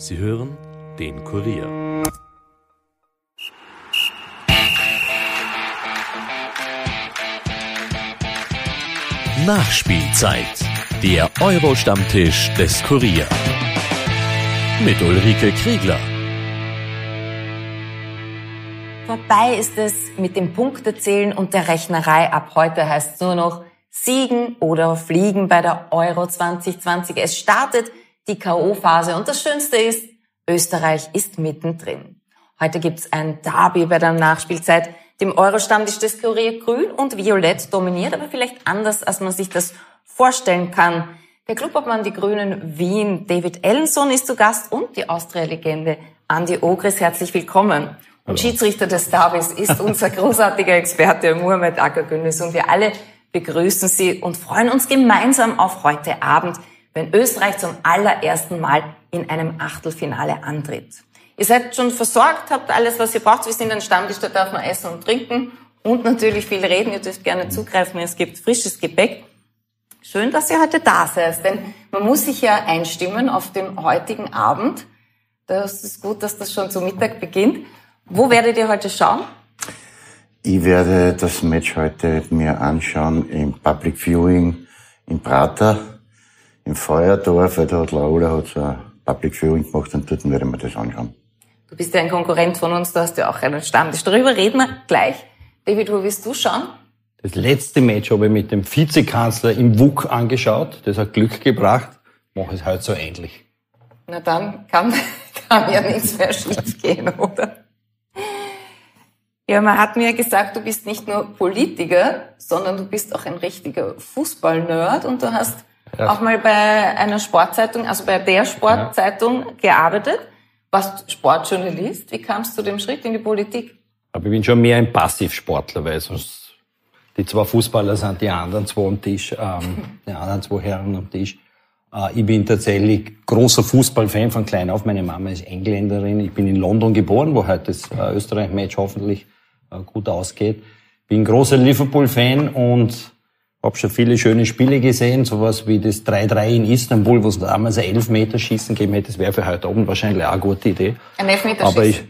Sie hören den Kurier. Nachspielzeit. Der Euro-Stammtisch des Kurier. Mit Ulrike Kriegler. Vorbei ist es mit dem Punktezählen und der Rechnerei. Ab heute heißt es nur noch Siegen oder Fliegen bei der Euro 2020. Es startet die K.O.-Phase und das Schönste ist, Österreich ist mittendrin. Heute gibt's ein Derby bei der Nachspielzeit. Dem Euro-Stammtisch des Kurier grün und violett dominiert, aber vielleicht anders, als man sich das vorstellen kann. Der Clubobmann Die Grünen Wien, David Ellenson, ist zu Gast und die Austria-Legende Andi Ogris. Herzlich willkommen. Und Schiedsrichter des Derbys ist unser großartiger Experte Muhammad Akagünis und wir alle begrüßen Sie und freuen uns gemeinsam auf heute Abend, wenn Österreich zum allerersten Mal in einem Achtelfinale antritt. Ihr seid schon versorgt, habt alles, was ihr braucht. Wir sind ein Stammtisch, da darf man essen und trinken und natürlich viel reden. Ihr dürft gerne zugreifen, es gibt frisches Gepäck. Schön, dass ihr heute da seid, denn man muss sich ja einstimmen auf den heutigen Abend. Das ist gut, dass das schon zu Mittag beginnt. Wo werdet ihr heute schauen? Ich werde das Match heute mir anschauen im Public Viewing in Prater, im Feuerdorf, weil da hat Laura hat so ein Public Viewing gemacht und dort werde ich mir das anschauen. Du bist ja ein Konkurrent von uns, du hast ja auch einen Stammtisch. Darüber reden wir gleich. David, wo willst du schauen? Das letzte Match habe ich mit dem Vizekanzler im WUK angeschaut. Das hat Glück gebracht. Mache es heute so ähnlich. Na dann kann, kann ja nichts mehr schief gehen, oder? Ja, man hat mir gesagt, du bist nicht nur Politiker, sondern du bist auch ein richtiger Fußballnerd und du hast ja. auch mal bei einer Sportzeitung, also bei der Sportzeitung ja. gearbeitet. Warst Sportjournalist? Wie kamst du dem Schritt in die Politik? Aber ich bin schon mehr ein Passivsportler, weil sonst die zwei Fußballer sind die anderen zwei am Tisch, ähm, die anderen zwei Herren am Tisch. Äh, ich bin tatsächlich großer Fußballfan von klein auf. Meine Mama ist Engländerin. Ich bin in London geboren, wo heute das äh, Österreich-Match hoffentlich äh, gut ausgeht. Bin großer Liverpool-Fan und habe schon viele schöne Spiele gesehen, sowas wie das 3-3 in Istanbul, wo es damals ein Elfmeterschießen gegeben hätte. Das wäre für heute Abend wahrscheinlich auch eine gute Idee. Ein Elfmeterschießen? Aber ich,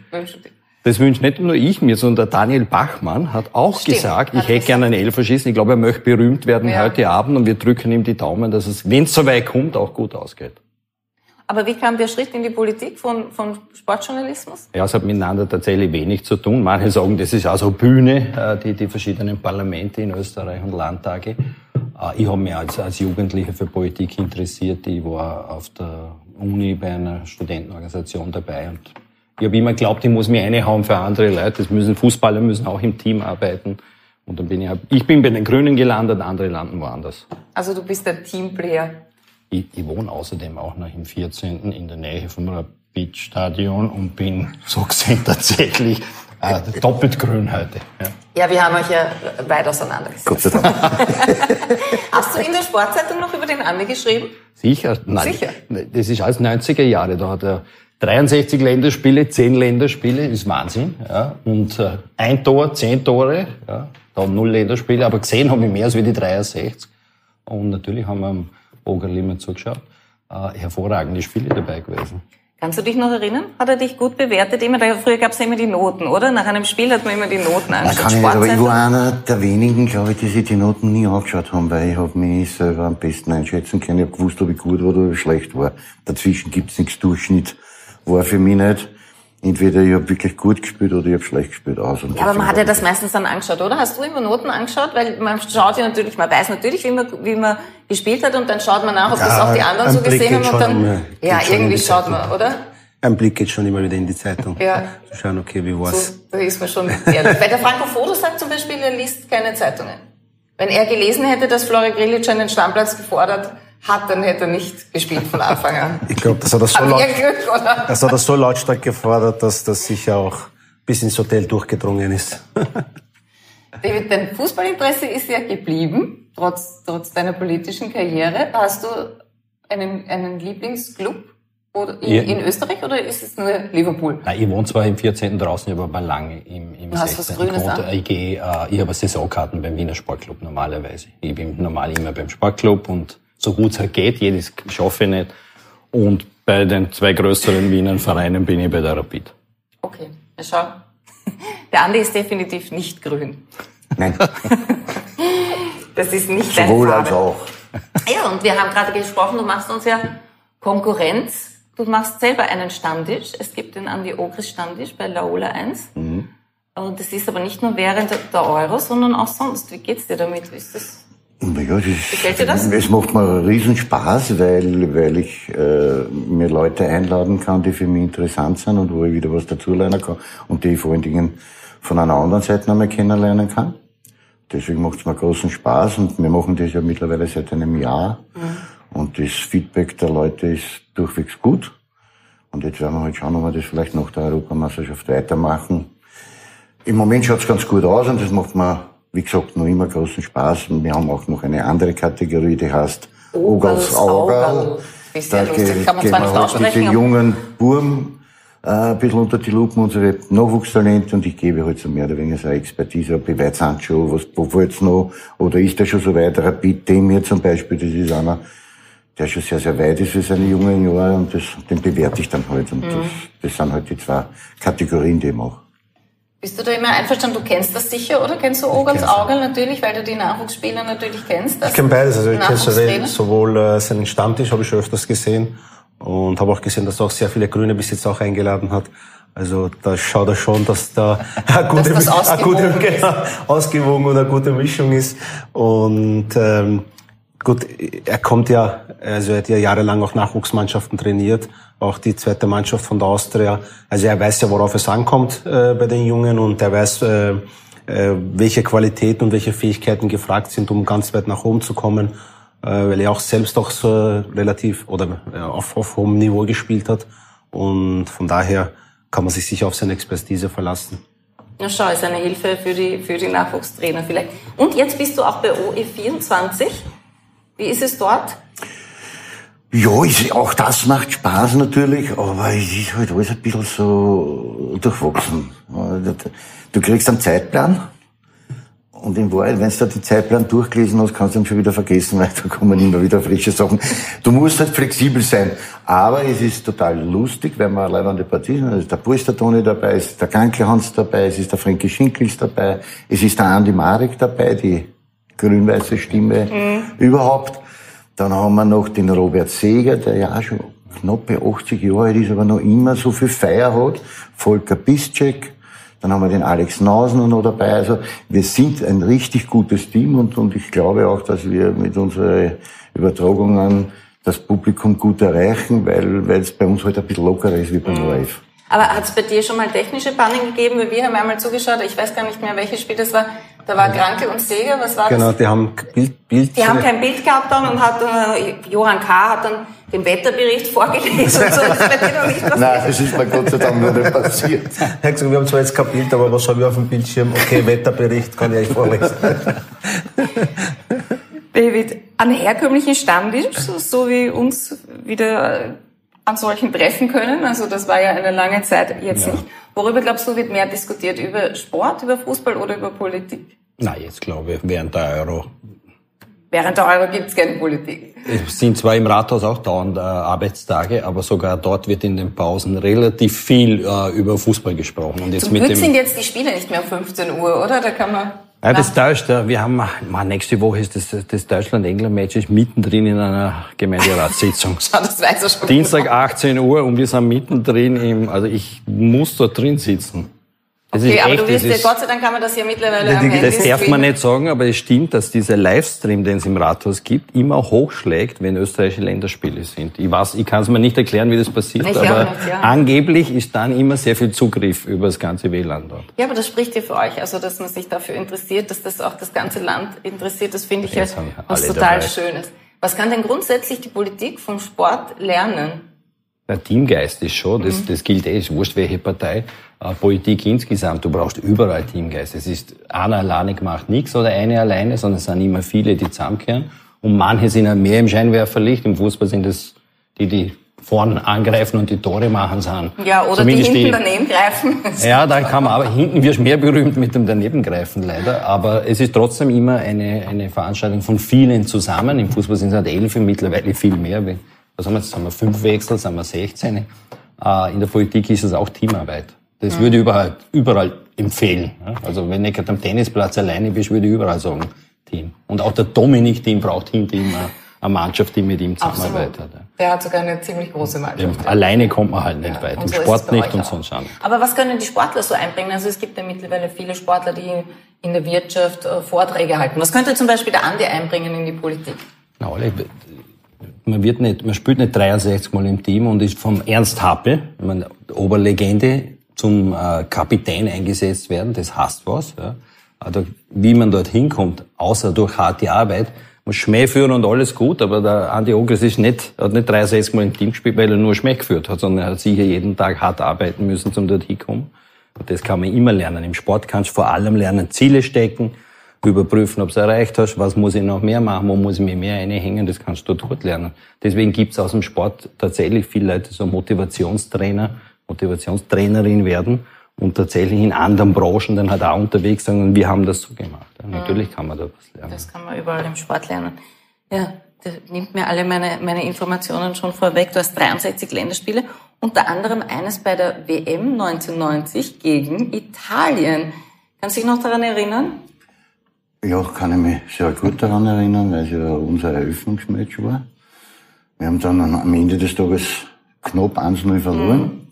das wünscht nicht nur ich mir, sondern der Daniel Bachmann hat auch Stimmt, gesagt, ich hätte gerne einen Elferschießen. Ich glaube, er möchte berühmt werden ja. heute Abend und wir drücken ihm die Daumen, dass es, wenn es soweit kommt, auch gut ausgeht. Aber wie kam der Schritt in die Politik von, von Sportjournalismus? Ja, es hat miteinander tatsächlich wenig zu tun. Manche sagen, das ist auch so Bühne, äh, die, die verschiedenen Parlamente in Österreich und Landtage. Äh, ich habe mich als, als Jugendlicher für Politik interessiert. Ich war auf der Uni bei einer Studentenorganisation dabei und ich habe immer geglaubt, ich muss mich einhauen für andere Leute. Das müssen Fußballer müssen auch im Team arbeiten. Und dann bin ich, ich bin bei den Grünen gelandet, andere landen woanders. Also du bist der Teamplayer. Ich, ich wohne außerdem auch noch im 14. in der Nähe vom Rapid-Stadion und bin so gesehen tatsächlich äh, doppelt grün heute. Ja. ja, wir haben euch ja weit auseinandergesetzt. Gott sei Dank. Hast du in der Sportzeitung noch über den Andi geschrieben? Sicher. Nein, Sicher. Das ist alles 90er Jahre. Da hat er 63 Länderspiele, 10 Länderspiele, ist Wahnsinn. Ja. Und äh, ein Tor, 10 Tore, ja. da haben null Länderspiele, aber gesehen haben wir mehr als wie die 63. Und natürlich haben wir am Ogerl immer zugeschaut. Äh, hervorragende Spiele dabei gewesen. Kannst du dich noch erinnern? Hat er dich gut bewertet? Immer, früher gab es ja immer die Noten, oder? Nach einem Spiel hat man immer die Noten angeschaut. Da kann ich nicht, aber ich war einer der wenigen, glaube ich, die sich die Noten nie angeschaut haben, weil ich habe mich selber am besten einschätzen können. Ich habe gewusst, ob ich gut war oder ob ich schlecht war. Dazwischen gibt's nichts Durchschnitt. War für mich nicht entweder ich habe wirklich gut gespielt oder ich habe schlecht gespielt aus. ja, aber man hat ja das meistens dann angeschaut, oder? Hast du immer Noten angeschaut? Weil man schaut ja natürlich, man weiß natürlich, wie man, wie man gespielt hat und dann schaut man nach, ob ja, das auch die anderen so gesehen haben und dann, immer, ja, irgendwie schaut man, oder? Ein Blick geht schon immer wieder in die Zeitung. Ja. Zu schauen, okay, wie war's? So, da ist man schon ehrlich. Weil der Franco Foto sagt zum Beispiel, er liest keine Zeitungen. Wenn er gelesen hätte, dass Flori Grilic einen Stammplatz gefordert hat, dann hätte er nicht gespielt von Anfang an. Ich glaube, das hat er so, laut, Glück, das hat er so lautstark gefordert, dass das sicher auch bis ins Hotel durchgedrungen ist. David, dein Fußballinteresse ist ja geblieben, trotz, trotz deiner politischen Karriere. Hast du einen, einen Lieblingsclub oder in, in, Österreich oder ist es nur Liverpool? Nein, ich wohne zwar im 14. draußen, aber mal lange im, im du hast 16. was Grünes? Ich, gehe, äh, ich habe Saisonkarten beim Wiener Sportclub normalerweise. Ich bin normal immer beim Sportclub und so gut es halt geht, jedes schaffe ich nicht. Und bei den zwei größeren Wiener Vereinen bin ich bei der Rapid. Okay, schau. Der Andi ist definitiv nicht grün. Nein, Das ist nicht deine sowohl als auch. Ja, und wir haben gerade gesprochen, du machst uns ja Konkurrenz. Du machst selber einen Stammtisch. Es gibt den Andi Ogris Stammtisch bei Laola 1. Mhm. Und das ist aber nicht nur während der Euro, sondern auch sonst. Wie geht's dir damit? Wie Ist das Ja, das ist, Gefällt dir das? Es macht mir einen riesen Spaß, weil, weil ich äh, mir Leute einladen kann, die für mich interessant sind und wo ich wieder was dazulernen kann und die ich vor allen Dingen von einer anderen Seite einmal kennenlernen kann. Deswegen macht es mir großen Spaß und wir machen das ja mittlerweile seit einem Jahr und das Feedback der Leute ist durchwegs gut. Und jetzt werden wir halt schauen, ob wir das vielleicht nach der Europameisterschaft weitermachen. Im Moment schaut's ganz gut aus und das macht mir, wie gesagt, noch immer großen Spaß. Und wir haben auch noch eine andere Kategorie, die heißt Ogals ja Da lustig. ge- Kann man gehen zwar wir nicht halt aussprechen, diese jungen Burm äh, ein bisschen unter die Lupe, unsere Nachwuchstalente, und ich gebe halt so mehr oder weniger so eine Expertise, ob ich weiß sind schon, was, wo wollt's noch, oder ist der schon so weit, Rapid Demir zum Beispiel, das ist einer, der schon sehr, sehr weit ist für seine jungen Jahre, und das, den bewerte ich dann halt, und das, das sind halt die zwei Kategorien, die ich mache. Bist du da immer einverstanden? Du kennst das sicher, oder? Kennst du Ogans Augerl natürlich, weil du die Nachwuchsspieler natürlich kennst? Ich kenne beides. Also ich kenne Nachwuchstrainer? sowohl äh, seinen Stammtisch, habe ich schon öfters gesehen. Und habe auch gesehen, dass er auch sehr viele Grüne bis jetzt auch eingeladen hat. Also da schaut er schon, dass da eine gute, das eine gute genau, ausgewogen und eine gute Mischung ist. Und ähm, gut, er kommt ja, also er hat ja jahrelang auch Nachwuchsmannschaften trainiert, auch die zweite Mannschaft von der Austria. Also er weiß ja, worauf es ankommt äh, bei den Jungen und er weiß, äh, äh, welche Qualitäten und welche Fähigkeiten gefragt sind, um ganz weit nach oben zu kommen, äh, weil er auch selbst auch so relativ oder äh, auf, auf hohem Niveau gespielt hat. Und von daher kann man sich sicher auf seine Expertise verlassen. Ja, schau, ist eine Hilfe für die, für die Nachwuchstrainer vielleicht. Und jetzt bist du auch bei OE24. Wie ist es dort? Ja, ist, auch das macht Spaß natürlich, aber es ist halt alles ein bisschen so durchwachsen. Du kriegst einen Zeitplan und in Wahrheit, wenn du da den Zeitplan durchgelesen hast, kannst du ihn schon wieder vergessen, weil da kommen immer wieder frische Sachen. Du musst halt flexibel sein, aber es ist total lustig, wenn man allein an der Partie sind. Es ist der Polster Toni dabei, es ist der Gankelhans dabei, es ist der Frankie Schinkels dabei, es ist der Andi Marek dabei, die grün-weiße Stimme überhaupt. Dann haben wir noch den Robert Seeger, der ja auch schon knappe 80 Jahre alt ist, aber noch immer so viel Feier hat. Volker Piszczek. Dann haben wir den Alex Nausner noch dabei. Also wir sind ein richtig gutes Team und, und ich glaube auch, dass wir mit unseren Übertragungen das Publikum gut erreichen, weil weil es bei uns halt ein bisschen lockerer ist wie beim ORF. Aber hat es bei dir schon mal technische Pannen gegeben? Weil wir haben einmal zugeschaut, ich weiß gar nicht mehr, welches Spiel das war. Da war Kranke und Seger, was war Genau, das? die haben Bild, Bild Die haben kein Bild gehabt dann und hat äh, Johann K. hat dann den Wetterbericht vorgelesen und so. Das ist bei dir noch nicht passiert. Nein, das ist mir Gott sei Dank noch nicht passiert. Er hat gesagt, wir haben zwar jetzt kein Bild, aber was habe ich auf dem Bildschirm? Okay, Wetterbericht kann ich euch vorlesen. David, an herkömmlichen Stammtisch, so, wie uns wieder äh, an solchen treffen können, also das war ja eine lange Zeit jetzt nicht. Worüber glaubst du, wird mehr diskutiert? Über Sport, über Fußball oder über Politik? Na, jetzt glaube ich, während der Euro. Während der Euro gibt's keine Politik. Es sind zwar im Rathaus auch dauernd äh, Arbeitstage, aber sogar dort wird in den Pausen relativ viel äh, über Fußball gesprochen. Und jetzt Zum mit Glück dem sind jetzt die Spiele nicht mehr um 15 Uhr, oder? Da kann man... Ja, das täuscht. Wir haben, man, nächste Woche ist das, das Deutschland-England-Match ist mittendrin in einer Gemeinderatssitzung. Schau, das weiß er schon. Dienstag 18 Uhr und wir sind mittendrin im, also ich muss dort drin sitzen. Das Okay, aber echt, du wirst das ja, ist, Gott sei Dank kann man das ja mittlerweile Handy das darf man streamen. nicht sagen, aber es stimmt, dass dieser Livestream, den es im Rathaus gibt, immer hochschlägt, wenn österreichische Länderspiele sind. Ich weiß, ich kann es mir nicht erklären, wie das passiert, Ich aber nicht, ja. angeblich ist dann immer sehr viel Zugriff über das ganze WLAN dort. Ja, aber das spricht ja für euch, also dass man sich dafür interessiert, dass das auch das ganze Land interessiert, das finde ich ja was total dabei. Schönes. Was kann denn grundsätzlich die Politik vom Sport lernen? Der Teamgeist ist schon, das, das gilt eh, ist wurscht welche Partei, Politik insgesamt, du brauchst überall Teamgeist. Es ist einer alleine macht nichts oder eine alleine, sondern es sind immer viele, die zusammenkehren. Und manche sind ja mehr im Scheinwerferlicht, im Fußball sind es die, die vorn angreifen und die Tore machen sind. Ja, oder Zumindest die hinten daneben greifen. Ja, dann kann man, aber hinten wirst mehr berühmt mit dem Danebengreifen leider. Aber es ist trotzdem immer eine, eine Veranstaltung von vielen zusammen. Im Fußball sind es halt elf, mittlerweile viel mehr, was haben wir jetzt, haben wir fünf Wechsel, sind wir 16. Äh, in der Politik ist es auch Teamarbeit. Das würde ich überall, überall empfehlen. Also wenn ich am Tennisplatz alleine bist, würde ich überall sagen, Team. Und auch der Dominik-Team braucht hinter ihm eine, eine Mannschaft, die mit ihm zusammenarbeitet. Der hat sogar eine ziemlich große Mannschaft. Ja, alleine kommt man halt nicht ja, weit. Im so Sport nicht und sonst auch. Aber was können die Sportler so einbringen? Also es gibt ja mittlerweile viele Sportler, die in der Wirtschaft äh, Vorträge halten. Was könnte zum Beispiel der Andi einbringen in die Politik? Na, man wird nicht, man spielt nicht 63 Mal im Team und ist vom Ernst Happel, meine, Oberlegende, zum äh, Kapitän eingesetzt werden. Das heißt was. Ja. Also, wie man dort hinkommt, außer durch harte Arbeit, muss Schmäh führen und alles gut, aber der Andi Ogres ist nicht, hat nicht 63 Mal im Team gespielt, weil er nur Schmäh geführt hat, sondern er hat sicher jeden Tag hart arbeiten müssen, um dort hinkommen. Und das kann man immer lernen. Im Sport kannst du vor allem lernen, Ziele stecken, überprüfen, ob du es erreicht hast, was muss ich noch mehr machen, wo muss ich mir mehr einhängen, das kannst du dort lernen. Deswegen gibt's aus dem Sport tatsächlich viele Leute, so Motivationstrainer, Motivationstrainerin werden und tatsächlich in anderen Branchen dann halt auch unterwegs sind, wir haben das so gemacht. Ja, natürlich kann man da was lernen. Das kann man überall im Sport lernen. Ja, das nimmt mir alle meine, meine Informationen schon vorweg. Du hast 63 Länderspiele, unter anderem eines bei der WM 1990 gegen Italien. Kannst du dich noch daran erinnern? Ja, kann ich mich sehr gut daran erinnern, weil es ja unser Eröffnungsmatch war. Wir haben dann am Ende des Tages knapp 1-0 verloren. Mhm.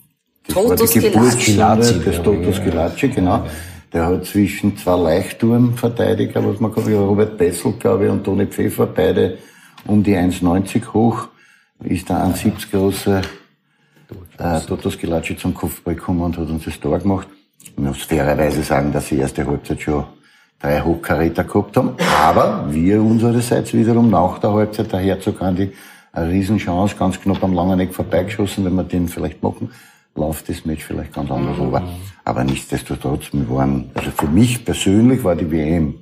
Das Totus war die Geburtsstunde des Totus Gilacci, genau. Der hat zwischen zwei Leichtturmverteidiger, was man kann, Robert Bessel, glaube ich, und Toni Pfeffer, beide um die 1,90 hoch, ist der 1,70 große äh, Totus Gilacci zum Kopfball gekommen und hat uns das Tor gemacht. Ich muss fairerweise sagen, dass die erste Halbzeit schon drei Hochkaräter gehabt haben. Aber wir unsererseits wiederum nach der Halbzeit, der Herzog Andi, eine Riesenchance, ganz knapp am langen Eck vorbeigeschossen, wenn wir den vielleicht machen, läuft das Match vielleicht ganz anders mhm. aber. Aber nichtsdestotrotz, wir waren, also für mich persönlich war die WM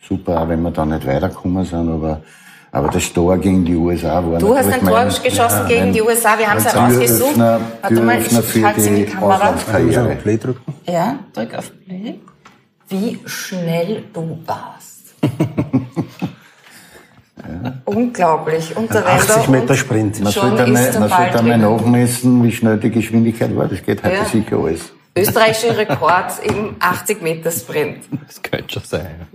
super, auch wenn wir da nicht weitergekommen sind, aber aber das Tor gegen die USA war Du hast ein Tor geschossen ja, gegen die USA, wir haben es herausgesucht. Warte mal, ich halte in die Kamera. Play drücken. Ja, drück auf Play wie schnell du warst. Unglaublich. Und der 80 Meter Sprint. Man sollte einmal, man sollte einmal nachmessen, wie schnell die Geschwindigkeit war. Das geht heute ja. sicher alles. Österreichischer Rekord im 80 Meter Sprint. Das könnte schon sein.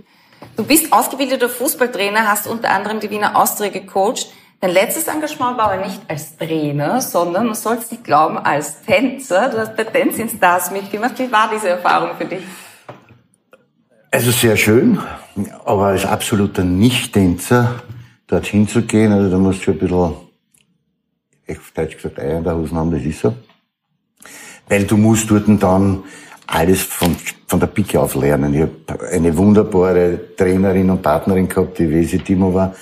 Du bist ausgebildeter Fußballtrainer, hast unter anderem die Wiener Austria gecoacht. Dein letztes Engagement war aber nicht als Trainer, sondern, man soll es nicht glauben, als Tänzer. Du hast bei Dancing Stars mitgemacht. Wie war diese Erfahrung für dich? Also sehr schön, aber als absoluter Nicht-Tänzer dorthin zu gehen, also da musst du schon ein bisschen, auf Deutsch gesagt, Eier in der Hosen haben, das ist so. Weil du musst dort dann alles von, von der Picke auf lernen. Ich habe eine wunderbare Trainerin und Partnerin gehabt, die Wesi Timo war,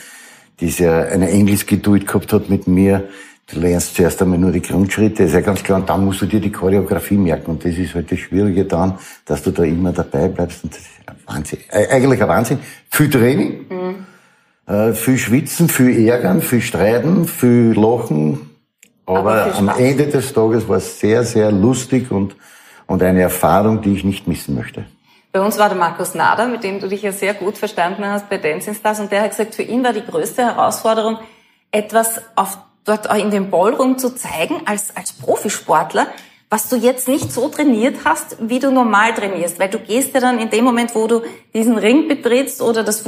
die sehr eine Engelsgeduld gehabt hat mit mir, Du lernst zuerst einmal nur die Grundschritte, ist ja ganz klar, und dann musst du dir die Choreografie merken. Und das ist halt das Schwierige dann, dass du da immer dabei bleibst. Und das ist ein Wahnsinn. Eigentlich ein Wahnsinn. Viel Training, mhm. Äh, viel Schwitzen, viel Ärgern, viel Streiten, viel Lachen. Aber, Aber am Ende des Tages war es sehr, sehr lustig und, und eine Erfahrung, die ich nicht missen möchte. Bei uns war der Markus Nader, mit dem du dich ja sehr gut verstanden hast bei Dancing Stars, und der hat gesagt, für ihn war die größte Herausforderung, etwas auf dort in dem Ballroom zu zeigen als, als Profisportler, was du jetzt nicht so trainiert hast, wie du normal trainierst. Weil du gehst ja dann in dem Moment, wo du diesen Ring betrittst oder das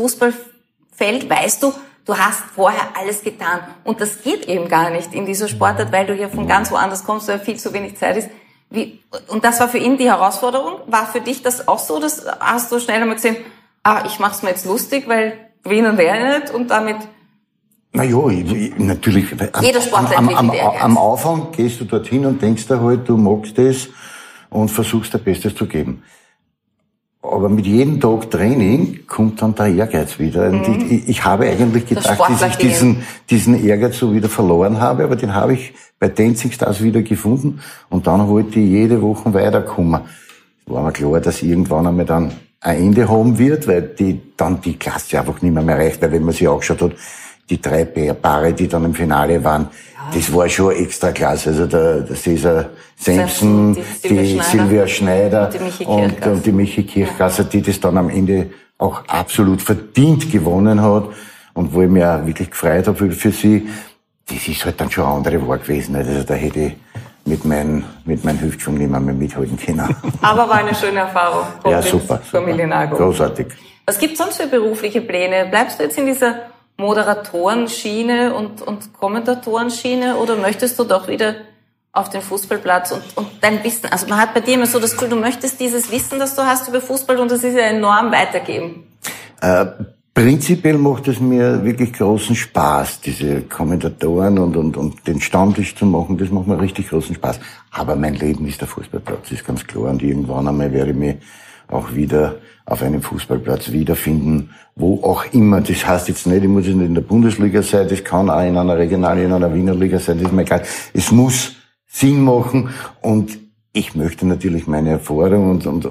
Fußballfeld, weißt du, du hast vorher alles getan. Und das geht eben gar nicht in dieser Sportart, weil du hier von ganz woanders kommst, weil viel zu wenig Zeit ist. Wie, und das war für ihn die Herausforderung. War für dich das auch so? dass hast du schnell einmal gesehen, ah, ich mach's mir jetzt lustig, weil gewinnen wäre nicht und damit na ja, natürlich. Jeder Sportler am, am, am, am Anfang gehst du dorthin und denkst dir halt, du magst es und versuchst dein Bestes zu geben. Aber mit jedem Tag Training kommt dann der Ehrgeiz wieder. Mhm. Und ich, ich, habe eigentlich gedacht, dass ich diesen, diesen Ehrgeiz so wieder verloren habe, aber den habe ich bei Dancing Stars wieder gefunden und dann wollte ich jede Woche weiterkommen. War mir klar, dass irgendwann einmal dann ein Ende haben wird, weil die, dann die Klasse einfach nicht mehr, mehr reicht, weil wenn man sich angeschaut hat, die drei Paare, die dann im Finale waren, ja. das war schon extra klasse. Also der, der Cesar Simpson, die, die Silvia Schneider, und, und, die Michi Kirchgasser, die das dann am Ende auch absolut verdient gewonnen hat und wo ich mich auch wirklich gefreut habe für, sie. das ist halt dann schon eine andere Wahl gewesen. Also da hätte ich mit meinem mit meinem Hüftschwung nicht mehr mithalten können. Aber war eine schöne Erfahrung. ja, super. Familienalgo. Großartig. Was gibt's sonst für berufliche Pläne? Bleibst du jetzt in dieser Moderatorenschiene und, und Kommentatorenschiene oder möchtest du doch wieder auf den Fußballplatz und, und dein Wissen, also man hat bei dir immer so das Gefühl, du möchtest dieses Wissen, das du hast über Fußball und das ist ja enorm weitergeben. Äh, prinzipiell macht es mir wirklich großen Spaß, diese Kommentatoren und, und, und den Stammtisch zu machen, das macht mir richtig großen Spaß. Aber mein Leben ist der Fußballplatz, ist ganz klar und irgendwann einmal werde ich mich auch wieder auf einem Fußballplatz wiederfinden, wo auch immer. Das heißt jetzt nicht, ich muss nicht in der Bundesliga sein, das kann auch in einer Regionalen, in einer Wiener Liga sein, das ist mir egal. Es muss Sinn machen und ich möchte natürlich meine Erfahrung und, und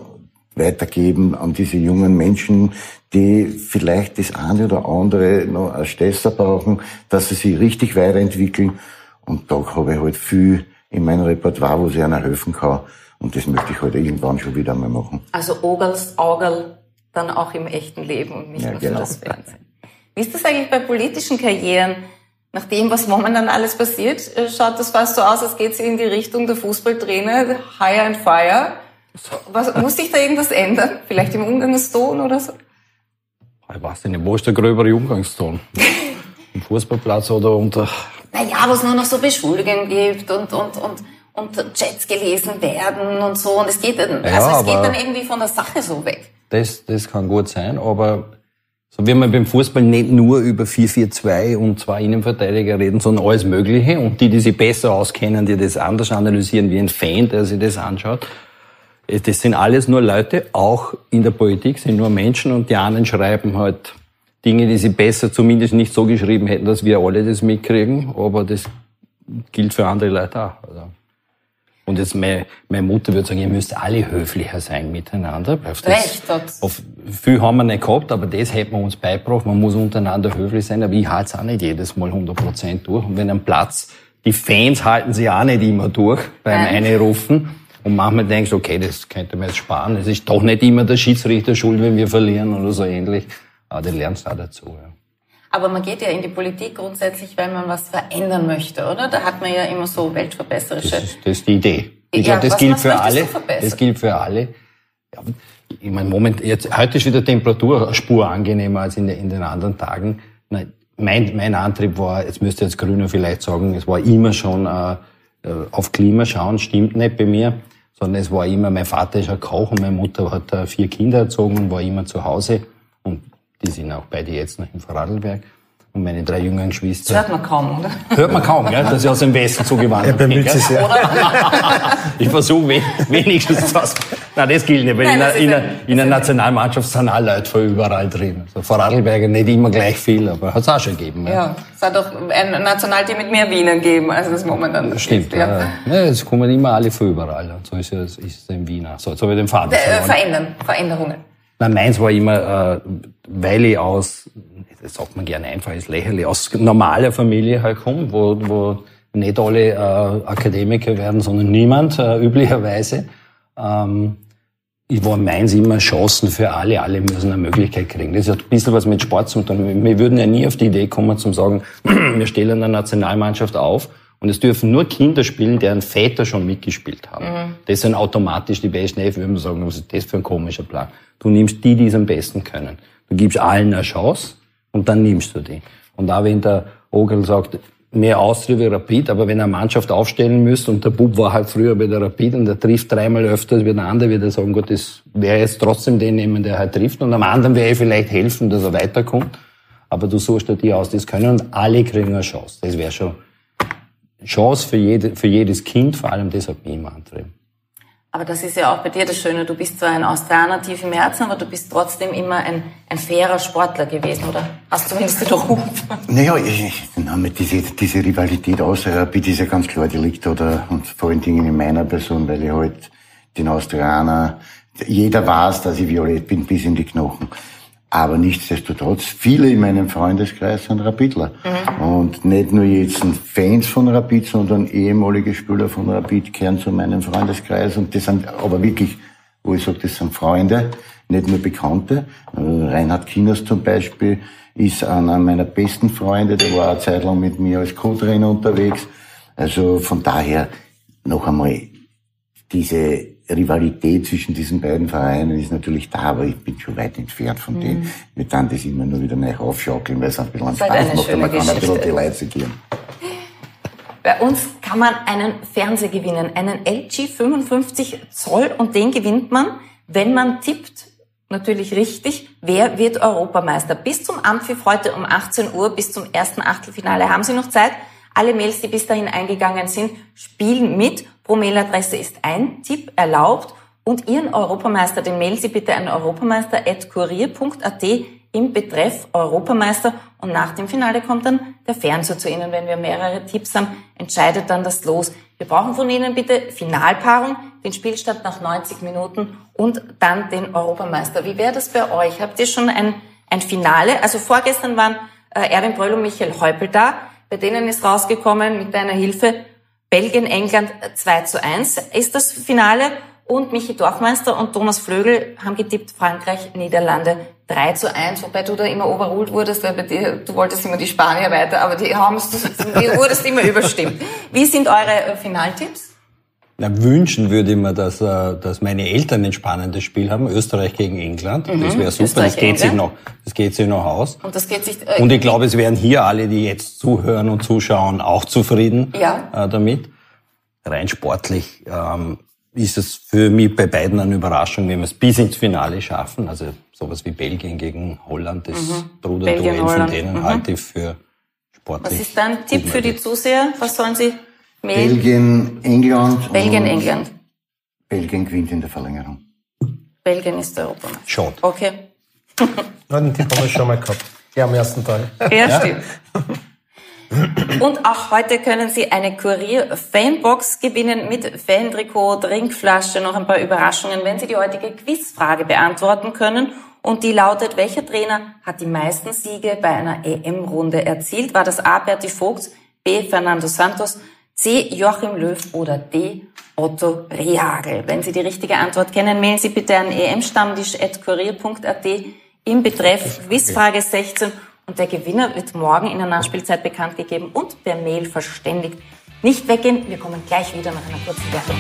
weitergeben an diese jungen Menschen, die vielleicht das eine oder andere noch als Stesser brauchen, dass sie sich richtig weiterentwickeln. Und da habe ich halt viel in meinem Repertoire, wo ich einer helfen kann. Und das möchte ich heute halt irgendwann schon wieder einmal machen. Also Ogels, Augel dann auch im echten Leben und nicht ja, nur genau. für das Fernsehen. Wie ist das eigentlich bei politischen Karrieren? Nach dem, was momentan alles passiert, äh, schaut das fast so aus, als geht es in die Richtung der Fußballtrainer, Higher and Fire. Was, muss sich da irgendwas ändern? Vielleicht im Umgangston oder so? Ich weiß nicht, wo ist der gröbere Umgangston? Im Fußballplatz oder unter... Naja, wo es nur noch so Beschuldigungen gibt und, und, und und Chats gelesen werden und so. Und es geht dann, ja, also es geht dann irgendwie von der Sache so weg. Das, das kann gut sein, aber so wie man beim Fußball nicht nur über 4-4-2 und zwei Innenverteidiger reden, sondern alles Mögliche. Und die, die sich besser auskennen, die das anders analysieren wie ein Fan, der sich das anschaut. Das sind alles nur Leute, auch in der Politik sind nur Menschen und die anderen schreiben halt Dinge, die sie besser zumindest nicht so geschrieben hätten, dass wir alle das mitkriegen. Aber das gilt für andere Leute auch. Also. Und jetzt meine, meine Mutter würde sagen, ihr müsst alle höflicher sein miteinander. Das, Recht auf, viel haben wir nicht gehabt, aber das hätten wir uns beigebracht. Man muss untereinander höflich sein, aber ich halte es auch nicht jedes Mal 100 Prozent durch. Und wenn am Platz, die Fans halten sich auch nicht immer durch beim Nein. Einrufen. Und manchmal denkst du, okay, das könnte man jetzt sparen. Es ist doch nicht immer der Schiedsrichter schuld, wenn wir verlieren oder so ähnlich. Aber du lernst auch dazu. Ja. Aber man geht ja in die Politik grundsätzlich, weil man was verändern möchte, oder? Da hat man ja immer so weltverbesserische. Das ist, das ist die Idee. Ich ja, glaube, das gilt für alle. Das gilt für alle. Ja, ich meine, Moment, jetzt, heute ist wieder Temperaturspur angenehmer als in, in den anderen Tagen. Nein, mein, mein Antrieb war, jetzt müsste jetzt Grüner vielleicht sagen, es war immer schon äh, äh, auf Klima schauen, stimmt nicht bei mir, sondern es war immer, mein Vater ist ein Koch und meine Mutter hat äh, vier Kinder erzogen und war immer zu Hause. Und die sind auch beide jetzt noch im Vorarlberg. Und meine drei jüngeren Geschwister. Das hört man kaum, oder? Hört man kaum, gell? dass ich aus dem Westen zugewandert bin. Er bemüht sich sehr. ich versuche wenigstens das. Nein, das gilt nicht, weil Nein, in, der, in der Nationalmannschaft sind alle Leute von überall drin. Also Vorarlberger nicht immer gleich viel, aber hat es auch schon gegeben. Ja. ja, es hat auch ein Nationalteam mit mehr Wienern gegeben, als das momentan Stimmt, ist, ja. ja. Es kommen immer alle von überall. So ist es, ist es in Wiener. So, jetzt habe ich den Faden äh, Verändern, Veränderungen. Nein, meins war immer, äh, weil ich aus, das sagt man gerne einfach, ist lächerlich, aus normaler Familie halt komme, wo, wo nicht alle äh, Akademiker werden, sondern niemand äh, üblicherweise. Ähm, ich war meins immer Chancen für alle, alle müssen eine Möglichkeit kriegen. Das hat ein bisschen was mit Sport zu tun. Wir würden ja nie auf die Idee kommen, zu sagen, wir stellen eine Nationalmannschaft auf und es dürfen nur Kinder spielen, deren Väter schon mitgespielt haben. Mhm. Das sind automatisch die besten Elf, würden wir sagen, was ist das für ein komischer Plan. Du nimmst die, die es am besten können. Du gibst allen eine Chance und dann nimmst du die. Und auch wenn der Ogel sagt, mehr Austria wie Rapid, aber wenn er eine Mannschaft aufstellen müsste und der Bub war halt früher bei der Rapid und der trifft dreimal öfter wie der andere, wird er sagen, gut, das wäre jetzt trotzdem den nehmen, der halt trifft und am anderen wäre ich vielleicht helfen, dass er weiterkommt. Aber du suchst dir die aus, die es können und alle kriegen eine Chance. Das wäre schon Chance für, jede, für jedes Kind, vor allem das hat mich immer antrieben. Aber das ist ja auch bei dir das Schöne. Du bist zwar ein Australier tief im Herzen, aber du bist trotzdem immer ein, ein fairer Sportler gewesen, oder? Hast du zumindest den Ruf? Naja, ich, ich, diese, diese Rivalität außer bitte ist ja ganz klar, die liegt oder, und vor allen Dingen in meiner Person, weil ich halt den Australier, jeder weiß, dass ich violett bin bis in die Knochen. Aber nichtsdestotrotz, viele in meinem Freundeskreis sind Rapidler. Mhm. Und nicht nur jetzt Fans von Rapid, sondern ehemalige Spieler von Rapid kehren zu meinem Freundeskreis. Und das sind aber wirklich, wo ich sage, das sind Freunde, nicht nur Bekannte. Äh, Reinhard Kinas zum Beispiel ist einer meiner besten Freunde, der war eine Zeit lang mit mir als Co-Trainer unterwegs. Also von daher noch einmal diese Rivalität zwischen diesen beiden Vereinen ist natürlich da, aber ich bin schon weit entfernt von mhm. dem. Wir dann das immer nur wieder neu aufschaukeln, weil es ein bisschen Spaß macht und man kann ein bisschen die Leute gehen. Bei uns kann man einen Fernseher gewinnen, einen LG 55 Zoll und den gewinnt man, wenn man tippt, natürlich richtig, wer wird Europameister. Bis zum Ampfiff heute um 18 Uhr, bis zum ersten Achtelfinale haben Sie noch Zeit. Alle Mails, die bis dahin eingegangen sind, spielen mit. Pro Mailadresse ist ein Tipp erlaubt und Ihren Europameister, den mailen Sie bitte an europameister.kurier.at im Betreff Europameister und nach dem Finale kommt dann der Fernseher zu Ihnen. Wenn wir mehrere Tipps haben, entscheidet dann das Los. Wir brauchen von Ihnen bitte Finalpaarung, den Spielstand nach 90 Minuten und dann den Europameister. Wie wäre das bei euch? Habt ihr schon ein, ein Finale? Also vorgestern waren äh, Erwin Bröll und Michael Häupl da. Bei denen ist rausgekommen mit deiner Hilfe Belgien, England 2 zu 1 ist das Finale und Michi Dorfmeister und Thomas Flögel haben getippt Frankreich, Niederlande 3 zu 1, wobei du da immer overruled wurdest, weil bei dir, du wolltest immer die Spanier weiter, aber die haben es, du wurdest immer überstimmt. Wie sind eure äh, Finaltipps? Na, wünschen würde ich mir, dass, äh, dass meine Eltern ein spannendes Spiel haben. Österreich gegen England. Mhm. Das wäre super. Österreich, das geht sich noch, das geht sich noch aus. Und das geht sich, äh, Und ich glaube, es wären hier alle, die jetzt zuhören und zuschauen, auch zufrieden ja. äh, damit. Rein sportlich ähm, ist es für mich bei beiden eine Überraschung, wenn wir es bis ins Finale schaffen. Also sowas wie Belgien gegen Holland, das mhm. Bruderduell von denen mhm. halte ich für sportlich. Was ist dein Tipp für die Zuseher? Was sollen sie Belgien, England. Belgien, England. Belgien gewinnt in der Verlängerung. Belgien ist der Europameister. Schon. Okay. Na, den Tipp haben wir schon mal gehabt. Ja, am ersten Teil. Ja, stimmt. Und auch heute können Sie eine Kurier-Fanbox gewinnen mit Fantrikot, Trinkflasche, noch ein paar Überraschungen, wenn Sie die heutige Quizfrage beantworten können. Und die lautet, welcher Trainer hat die meisten Siege bei einer EM-Runde erzielt? War das A. Berti Vogts, B. Fernando Santos, C. Joachim Löw oder D. Otto Rehagel. Wenn Sie die richtige Antwort kennen, mailen Sie bitte an emstammtisch.kurier.at im Betreff Quizfrage 16 und der Gewinner wird morgen in der Nachspielzeit bekannt gegeben und per Mail verständigt. Nicht weggehen, wir kommen gleich wieder nach einer kurzen Werbung.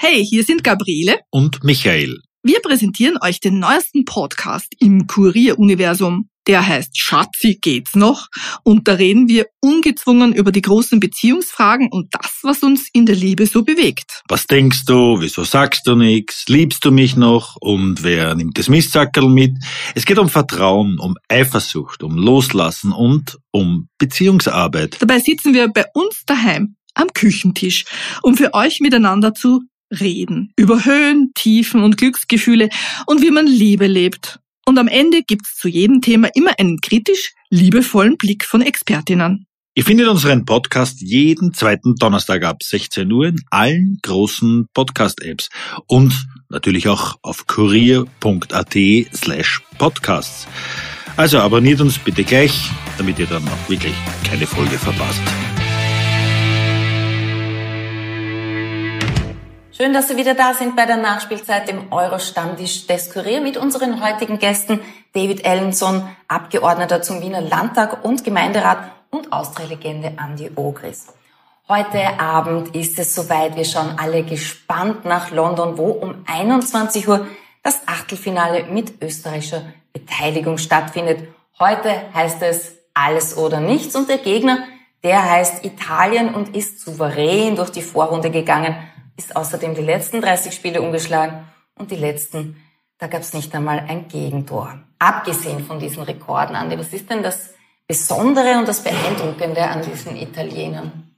Hey, hier sind Gabriele und Michael. Wir präsentieren euch den neuesten Podcast im Kurier-Universum. Der heißt Schatzi geht's noch und da reden wir ungezwungen über die großen Beziehungsfragen und das, was uns in der Liebe so bewegt. Was denkst du? Wieso sagst du nichts? Liebst du mich noch? Und wer nimmt das Mistsackerl mit? Es geht um Vertrauen, um Eifersucht, um Loslassen und um Beziehungsarbeit. Dabei sitzen wir bei uns daheim am Küchentisch, um für euch miteinander zu reden. Über Höhen, Tiefen und Glücksgefühle und wie man Liebe lebt. Und am Ende gibt's zu jedem Thema immer einen kritisch liebevollen Blick von Expertinnen. Ihr findet unseren Podcast jeden zweiten Donnerstag ab 16 Uhr in allen großen Podcast-Apps und natürlich auch auf kurier.at slash podcasts. Also abonniert uns bitte gleich, damit ihr dann auch wirklich keine Folge verpasst. Schön, dass Sie wieder da sind bei der Nachspielzeit im Euro-Stammtisch des Kurier mit unseren heutigen Gästen David Ellenson, Abgeordneter zum Wiener Landtag und Gemeinderat und Austria-Legende Andi Ogris. Heute Abend ist es soweit. Wir schauen alle gespannt nach London, wo um 21 Uhr das Achtelfinale mit österreichischer Beteiligung stattfindet. Heute heißt es alles oder nichts und der Gegner, der heißt Italien und ist souverän durch die Vorrunde gegangen ist außerdem die letzten 30 Spiele umgeschlagen und die letzten, da gab es nicht einmal ein Gegentor. Abgesehen von diesen Rekorden, Andi, was ist denn das Besondere und das Beeindruckende an diesen Italienern?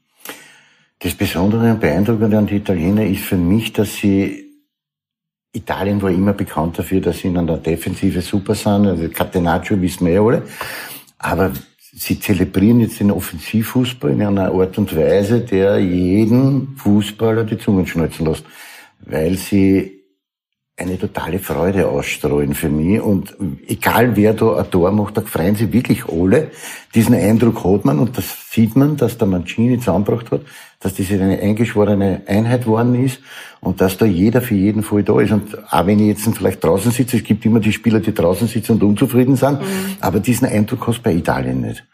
Das Besondere und Beeindruckende an die Italiener ist für mich, dass sie Italien war immer bekannt dafür, dass sie in einer Defensive super sind. Also Catenaccio wissen wir ja alle. Aber Sie zelebrieren jetzt den Offensivfußball in einer Art und Weise, der jeden Fußballer die Zungen schnalzen lässt. Weil sie eine totale Freude ausstrahlen für mich. Und egal wer da ein Tor macht, da freuen sich wirklich alle. Diesen Eindruck hat man und das sieht man, dass der Mancini zusammengebracht hat, dass das eine eingeschworene Einheit geworden ist und dass da jeder für jeden Fall da ist. Und auch wenn ich jetzt vielleicht draußen sitze, es gibt immer die Spieler, die draußen sitzen und unzufrieden sind, mhm. aber diesen Eindruck hast du bei Italien nicht.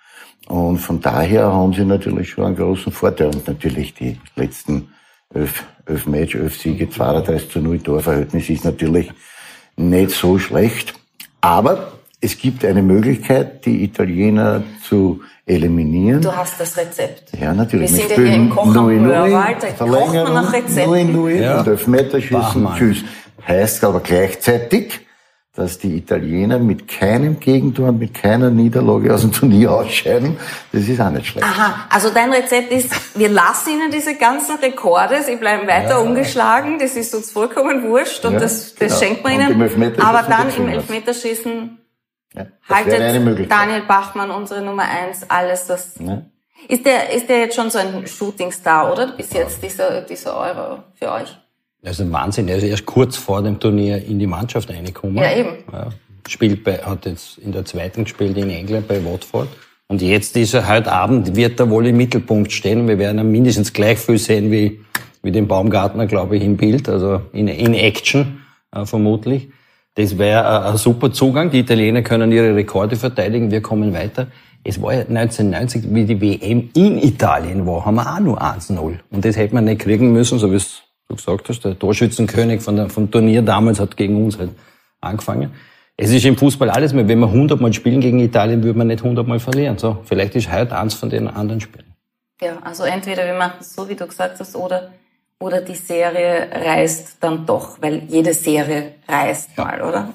Und von daher haben sie natürlich schon einen großen Vorteil und natürlich die letzten elf, elf Match, elf Siege, 32 zu 0 Torverhältnis ist natürlich nicht so schlecht. Aber es gibt eine Möglichkeit, die Italiener zu eliminieren. Du hast das Rezept. Ja, natürlich. Wir sind ja hier im Koch am Hörwald, da kocht man nach Rezepten. 0-0 ja. und Elfmeterschüssen, tschüss. Heißt aber gleichzeitig, dass die Italiener mit keinem Gegentor, mit keiner Niederlage aus dem Turnier ausscheiden. Das ist auch nicht schlecht. Aha, also dein Rezept ist, wir lassen ihnen diese ganzen Rekorde, sie bleiben weiter ja. ungeschlagen, das ist uns vollkommen wurscht und ja, das, das genau. schenkt man ihnen. Aber dann im Elfmeterschießen ja, haltet Daniel Bachmann, unsere Nummer eins, alles das. Ist der, ist der jetzt schon so ein Shootingstar, oder? Bis jetzt dieser, dieser Euro für euch? Das ist ein Wahnsinn. Er ist erst kurz vor dem Turnier in die Mannschaft reingekommen. Ja, eben. Ja, spielt bei, hat jetzt in der zweiten gespielt in England bei Watford. Und jetzt ist er heute Abend, wird er wohl im Mittelpunkt stehen. Wir werden ihn mindestens gleich viel sehen wie, wie den Baumgartner, glaube ich, im Bild, also in, in Action, äh, vermutlich. Das wäre ein super Zugang. Die Italiener können ihre Rekorde verteidigen. Wir kommen weiter. Es war ja 1990, wie die WM in Italien war, haben wir auch nur 1-0. Und das hätte man nicht kriegen müssen, so wie es du gesagt hast, der Torschützenkönig von der, vom Turnier damals hat gegen uns halt angefangen. Es ist im Fußball alles mehr. Wenn wir 100 Mal spielen gegen Italien, würde man nicht 100 Mal verlieren. So, vielleicht ist heute eins von den anderen Spielen. Ja, also entweder wir machen es so, wie du gesagt hast, oder, oder die Serie reist dann doch, weil jede Serie reist ja. mal, oder?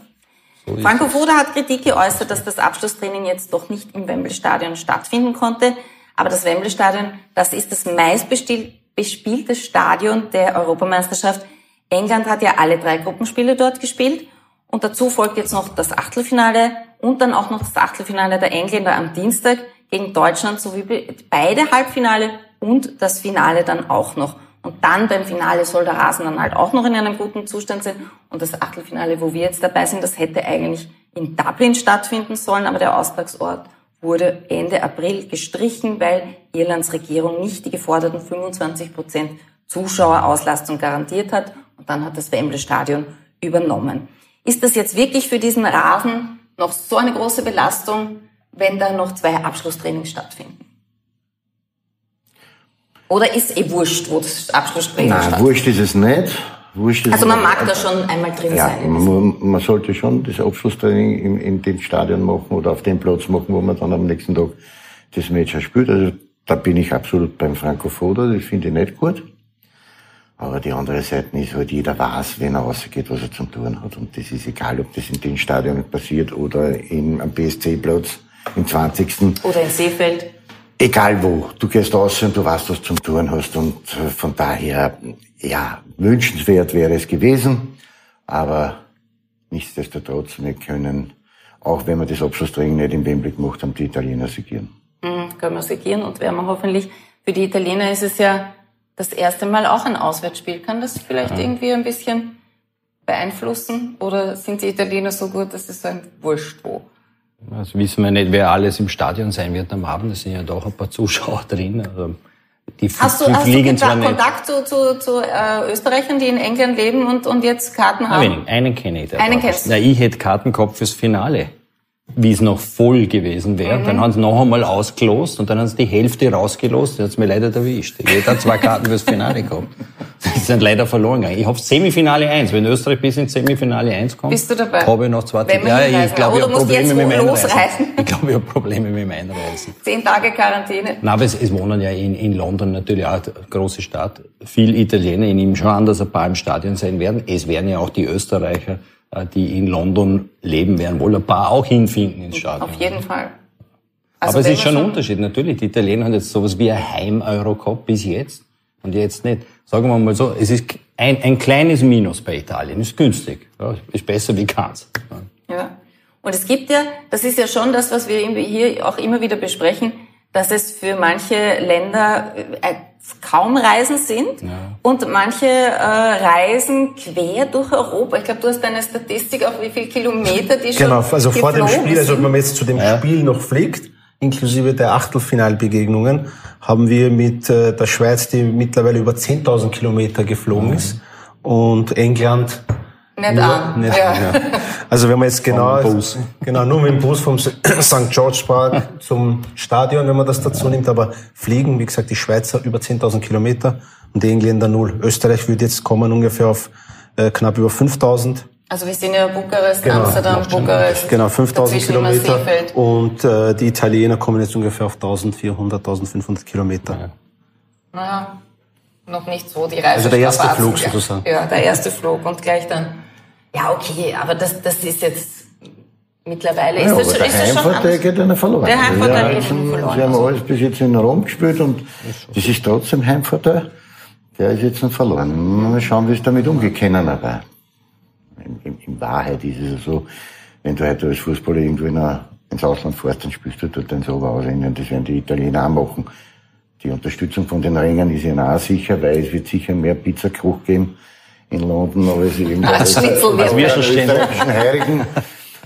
So Franco Foda hat Kritik geäußert, dass das Abschlusstraining jetzt doch nicht im Wembley-Stadion stattfinden konnte. Aber das Wembley-Stadion, das ist das meistbestimmte bespieltes Stadion der Europameisterschaft. England hat ja alle drei Gruppenspiele dort gespielt. Und dazu folgt jetzt noch das Achtelfinale und dann auch noch das Achtelfinale der Engländer am Dienstag gegen Deutschland sowie beide Halbfinale und das Finale dann auch noch. Und dann beim Finale soll der Rasen dann halt auch noch in einem guten Zustand sein. Und das Achtelfinale, wo wir jetzt dabei sind, das hätte eigentlich in Dublin stattfinden sollen, aber der Austragsort wurde Ende April gestrichen, weil Irlands Regierung nicht die geforderten 25 Prozent Zuschauerauslastung garantiert hat. Und dann hat das Wembley Stadion übernommen. Ist das jetzt wirklich für diesen Rasen noch so eine große Belastung, wenn da noch zwei Abschlusstrainings stattfinden? Oder ist eh wurscht, wo das Abschlusstraining Nein, stattfindet? wurscht ist es nicht. Wurscht also man mag da schon einmal drin ja, sein. Man, man, sollte schon das Abschlusstraining in, in dem Stadion machen oder auf dem Platz machen, wo man dann am nächsten Tag das Match spielt. Also da bin ich absolut beim Franco Foda, das finde ich nicht gut. Aber die andere Seite ist halt, jeder weiß, wenn er rausgeht, was er zum tun hat. Und das ist egal, ob das in dem Stadion passiert oder in, am BSC-Platz im 20. Oder in Seefeld. Egal wo. Du gehst raus und du weißt, was du zum tun hast. Und äh, von daher, ja, wünschenswert wäre es gewesen, aber nichtsdestotrotz, wir können, auch wenn wir das Abschlusstraining nicht im Wembley gemacht haben, die Italiener sigieren. Mhm, können wir sigieren und werden wir hoffentlich, für die Italiener ist es ja das erste Mal auch ein Auswärtsspiel. Kann das vielleicht ja. irgendwie ein bisschen beeinflussen? Oder sind die Italiener so gut, dass es so ein Wurscht wo? Das wissen wir nicht, wer alles im Stadion sein wird am Abend. Es sind ja doch ein paar Zuschauer drin. Also die, hast du, hast du Kontakt zu, zu, zu äh, Österreichern, die in England leben und, und jetzt Karten haben? Nein, einen kenne ich. Einen kennst du? Na, ich hätte Karten gehabt fürs Finale wie es noch voll gewesen wäre. Mhm. Dann haben sie noch einmal ausgelost und dann haben sie die Hälfte rausgelost. Das hat's mir leider erwischt. Jeder hat zwei Karten fürs Finale gehabt. Die sind leider verloren gegangen. Ich habe Semifinale 1. Wenn Österreich bis ins Semifinale 1 kommt, bist du dabei? habe ich noch zwei Wenn ja, ich glaube, ich habe Probleme mit dem Einreisen. Ich glaube, ich habe Probleme mit dem Einreisen. Zehn Tage Quarantäne. Nein, aber es, es wohnen ja in, in London natürlich auch eine große Stadt. Viel Italiener. Ich nehme schon an, dass ein paar im Stadion sein werden. Es werden ja auch die Österreicher die in London leben, werden wohl ein paar auch hinfinden ins Stadion. Auf jeden Fall. Also Aber es ist schon ein Unterschied. Natürlich, die Italiener haben jetzt sowas wie ein Heim-Eurocup bis jetzt und jetzt nicht. Sagen wir mal so, es ist ein, ein kleines Minus bei Italien. Ist günstig. Ja, ist besser wie keins. Ja. Und es gibt ja, das ist ja schon das, was wir hier auch immer wieder besprechen, dass es für manche Länder äh, kaum Reisen sind. Und manche äh, reisen quer durch Europa. Ich glaube, du hast eine Statistik auf wie viele Kilometer die schon Genau, also vor dem Spiel, also wenn man jetzt zu dem Spiel noch fliegt, inklusive der Achtelfinalbegegnungen, haben wir mit äh, der Schweiz, die mittlerweile über 10.000 Kilometer geflogen ist, und England Nicht nur, an. nicht, ja. ja. Also wenn man jetzt genau, genau nur mit dem Bus vom St. George Park zum Stadion, wenn man das dazu nimmt, aber fliegen, wie gesagt, die Schweizer über 10.000 Kilometer und die Engländer null. Österreich wird jetzt kommen ungefähr auf äh, knapp über 5.000. Also wir sind ja Bukarest, Genau, Amsterdam, Bukarest. Genau, 5000 dazwischen immer Kilometer. Seefeld. Und äh, die Italiener kommen jetzt ungefähr auf 1400, 1500 Kilometer. Naja, noch nicht so die Reise. Also der erste. Flug sozusagen. Ja, der erste Flug und gleich dann. Ja, okay, aber das, das ist jetzt mittlerweile Ja, ist aber das, der ist das schon Heimvorteil geht einer verloren. Der Heimvorteil ja, geht ihnen verloren. Sie haben alles bis jetzt in Rom gespielt und das ist trotzdem Heimvorteil. Der ist jetzt noch verloren. Mal schauen, wie es damit umgehen können. Aber in, in, in Wahrheit ist es ja so, wenn du heute als Fußballer irgendwo in ein, ins Ausland fährst, dann spielst du dort dann so ausrennen. Das werden die Italiener auch machen. Die Unterstützung von den Ringern ist ihnen auch sicher, weil es wird sicher mehr Pizzakoch geben in London, als irgendwo Ah, Schnitzel wird als wir schon stehen. Heiligen.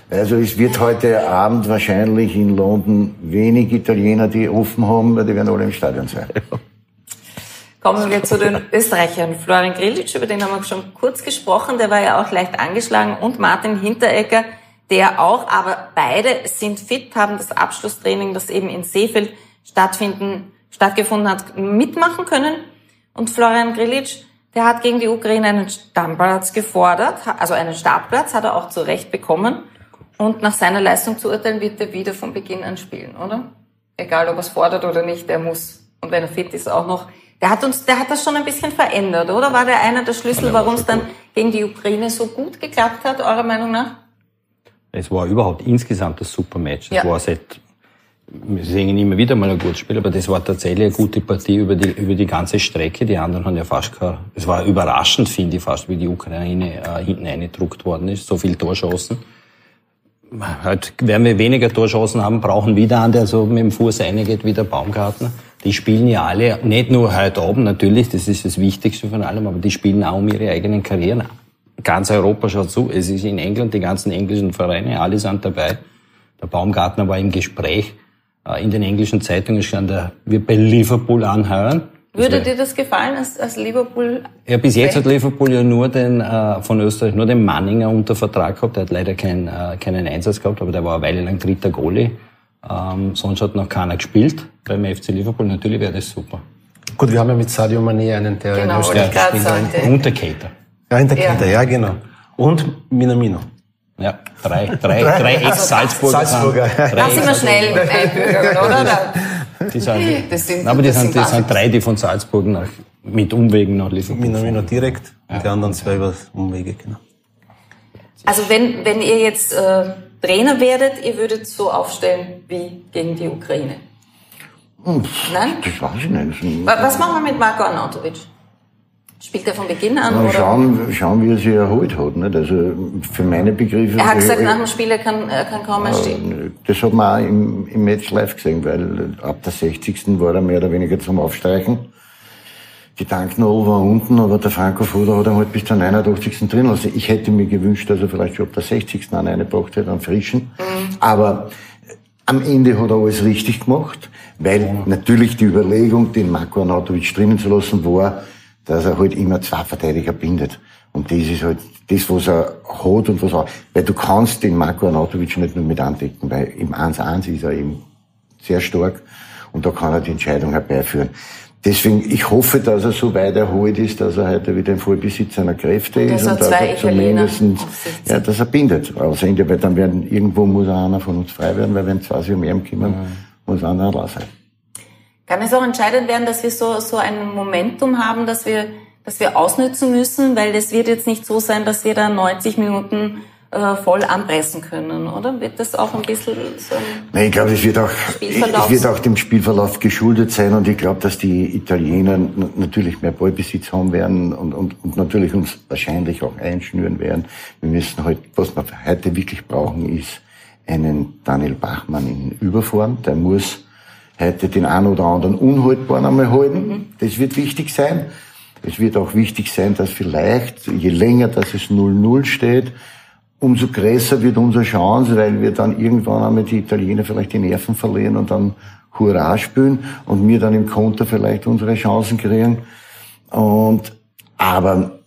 Also es wird heute Abend wahrscheinlich in London wenig Italiener, die offen haben, weil die werden alle im Stadion sein. Kommen wir zu den Österreichern. Florian Grillitsch, über den haben wir schon kurz gesprochen, der war ja auch leicht angeschlagen und Martin Hinteregger, der auch, aber beide sind fit, haben das Abschlusstraining, das eben in Seefeld stattfinden, stattgefunden hat, mitmachen können. Und Florian Grillitsch, der hat gegen die Ukraine einen Stammplatz gefordert, also einen Startplatz hat er auch zu Recht bekommen. Und nach seiner Leistung zu urteilen, wird er wieder von Beginn an spielen, oder? Egal, ob er es fordert oder nicht, der muss. Und wenn er fit ist, auch noch. Der hat uns, der hat das schon ein bisschen verändert, oder? War der einer der Schlüssel, warum es dann gegen die Ukraine so gut geklappt hat, eurer Meinung nach? Es war überhaupt insgesamt ein super Match. Es Ja. war seit, sehen ihn immer wieder mal ein gutes Spiel, aber das war tatsächlich eine gute Partie über die, über die ganze Strecke. Die anderen haben ja fast kein, es war überraschend, finde ich fast, wie die Ukraine äh, hinten eingedruckt worden ist. So viel Torschancen. Halt werden wir weniger Torschancen haben, brauchen wieder einen, der so mit dem Fuß reingeht wie der Baumgartner. Die spielen ja alle, nicht nur heute oben natürlich, das ist das Wichtigste von allem, aber die spielen auch um ihre eigenen Karrieren. Ganz Europa schaut zu. Es ist in England, die ganzen englischen Vereine, alle sind dabei. Der Baumgartner war im Gespräch in den englischen Zeitungen stand, er wird bei Liverpool anheuern. Würde wär- dir das gefallen, als, als Liverpool? ja, bis jetzt hat Liverpool ja nur den, äh, von Österreich nur den Manninger unter Vertrag gehabt. Der hat leider kein, äh, keinen Einsatz gehabt, aber der war eine Weile lang dritter Goalie. Ähm, sonst hat noch keiner gespielt. Beim FC Liverpool natürlich wäre das super. Gut, wir haben ja mit Sadio Mané einen, der Genau, in Österreich spielt. Und der Cater. Ja, in der Ja. Kette, ja, genau. Und Minamino. Ja, drei, drei, drei Ex-Salzburger. Salzburger. sind- drei Da sind wir schnell einbürgern, oder? Die sind, Das sind- aber die das sind, sind die sind drei, die von Salzburg nach, mit Umwegen nach Liverpool Minamino fahren. direkt und die anderen zwei über Umwege, genau. Also wenn, wenn ihr jetzt äh, Trainer werdet, ihr würdet so aufstellen wie gegen die Ukraine. Nein? Das weiß ich nicht. Wa- Was machen wir mit Marko Arnautovic? Spielt er von Beginn an? Oder? schauen, schauen, wie er sich erholt hat. Nicht? Also für meine Begriffe. Er hat gesagt, nach dem Spiel, er kann, er kann kaum mehr stehen. Das hat man auch im, im Match live gesehen, weil ab der 60. war er mehr oder weniger zum Aufstreichen. Die Tanknadel war unten, aber der Franco Foda hat ihn halt bis zur 89. drin lassen. Ich hätte mir gewünscht, dass er vielleicht schon ab der 60. einen reingebracht hätte, einen frischen. Aber äh, am Ende hat er alles richtig gemacht, weil natürlich die Überlegung, den Marko Arnautovic drinnen zu lassen, war, dass er halt immer zwei Verteidiger bindet. Und das ist halt das, was er hat und was er, weil du kannst den Marko Arnautovic nicht nur mit andecken, weil im 1-1 ist er eben sehr stark und da kann er die Entscheidung herbeiführen. Deswegen, ich hoffe, dass er so weit erholt ist, dass er heute wieder im Vollbesitz seiner Kräfte ist und dass zwei er Italiener zumindest, ja, dass er bindet. Außer Ende, weil dann werden, irgendwo muss einer von uns frei werden, weil wenn zwei sich um ihn kümmern, muss einer raus sein. Kann es auch entscheidend werden, dass wir so, so ein Momentum haben, dass wir, dass wir ausnützen müssen, weil es wird jetzt nicht so sein, dass wir da 90 Minuten äh, voll anpressen können, oder? Wird das auch ein bisschen so ein Nein, ich glaube, es wird auch, es wird auch dem Spielverlauf geschuldet sein und ich glaube, dass die Italiener natürlich mehr Ballbesitz haben werden und, und, und natürlich uns wahrscheinlich auch einschnüren werden. Wir müssen halt, was wir heute wirklich brauchen, ist einen Daniel Bachmann in Überform. Der muss heute den einen oder anderen unhaltbaren einmal halten. Das wird wichtig sein. Es wird auch wichtig sein, dass vielleicht, je länger dass es 0-0 steht, umso größer wird unsere Chance, weil wir dann irgendwann einmal die Italiener vielleicht die Nerven verlieren und dann Hurra spielen und wir dann im Konter vielleicht unsere Chancen kriegen. Und, aber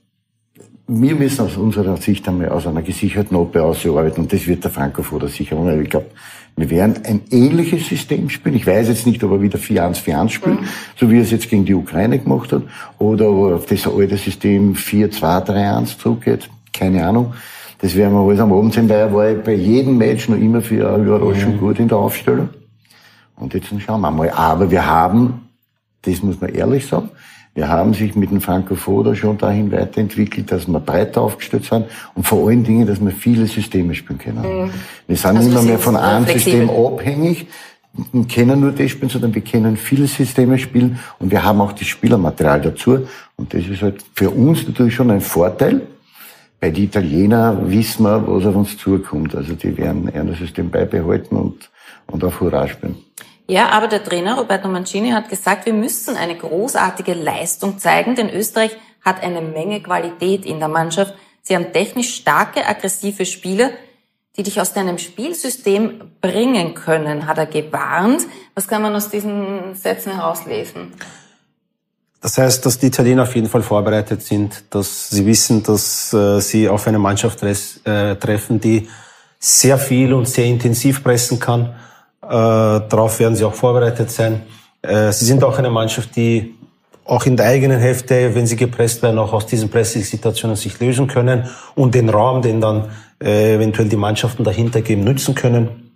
wir müssen aus unserer Sicht einmal aus einer gesicherten Oppe ausarbeiten und das wird der Franco Foda sicher machen. Ich glaube, wir werden ein ähnliches System spielen. Ich weiß jetzt nicht, ob er wieder 4-1-4-1 spielt, mhm. so wie er es jetzt gegen die Ukraine gemacht hat, oder ob er auf das alte System 4-2-3-1 zurückgeht. Keine Ahnung. Das werden wir alles am Abend sehen, weil er war bei jedem Match noch immer für eine Überraschung mhm. gut in der Aufstellung. Und jetzt schauen wir mal. Aber wir haben, das muss man ehrlich sagen, wir haben sich mit dem Franco Foda schon dahin weiterentwickelt, dass wir breiter aufgestellt sind und vor allen Dingen, dass wir viele Systeme spielen können. Mhm. Wir sind also nicht mehr, von einem System abhängig, wir können nur das spielen, sondern wir können viele Systeme spielen und wir haben auch das Spielermaterial dazu. Und das ist halt für uns natürlich schon ein Vorteil. Bei den Italienern wissen wir, was auf uns zukommt. Also die werden eher das System beibehalten und, und auf Hurra spielen. Ja, aber der Trainer Roberto Mancini hat gesagt, wir müssen eine großartige Leistung zeigen, denn Österreich hat eine Menge Qualität in der Mannschaft. Sie haben technisch starke, aggressive Spieler, die dich aus deinem Spielsystem bringen können, hat er gewarnt. Was kann man aus diesen Sätzen herauslesen? Das heißt, dass die Italiener auf jeden Fall vorbereitet sind, dass sie wissen, dass äh, sie auf eine Mannschaft äh, treffen, die sehr viel und sehr intensiv pressen kann äh, darauf werden sie auch vorbereitet sein. Äh, sie sind auch eine Mannschaft, die auch in der eigenen Hälfte, wenn sie gepresst werden, auch aus diesen Pressing-Situationen sich lösen können und den Raum, den dann äh, eventuell die Mannschaften dahinter geben, nützen können.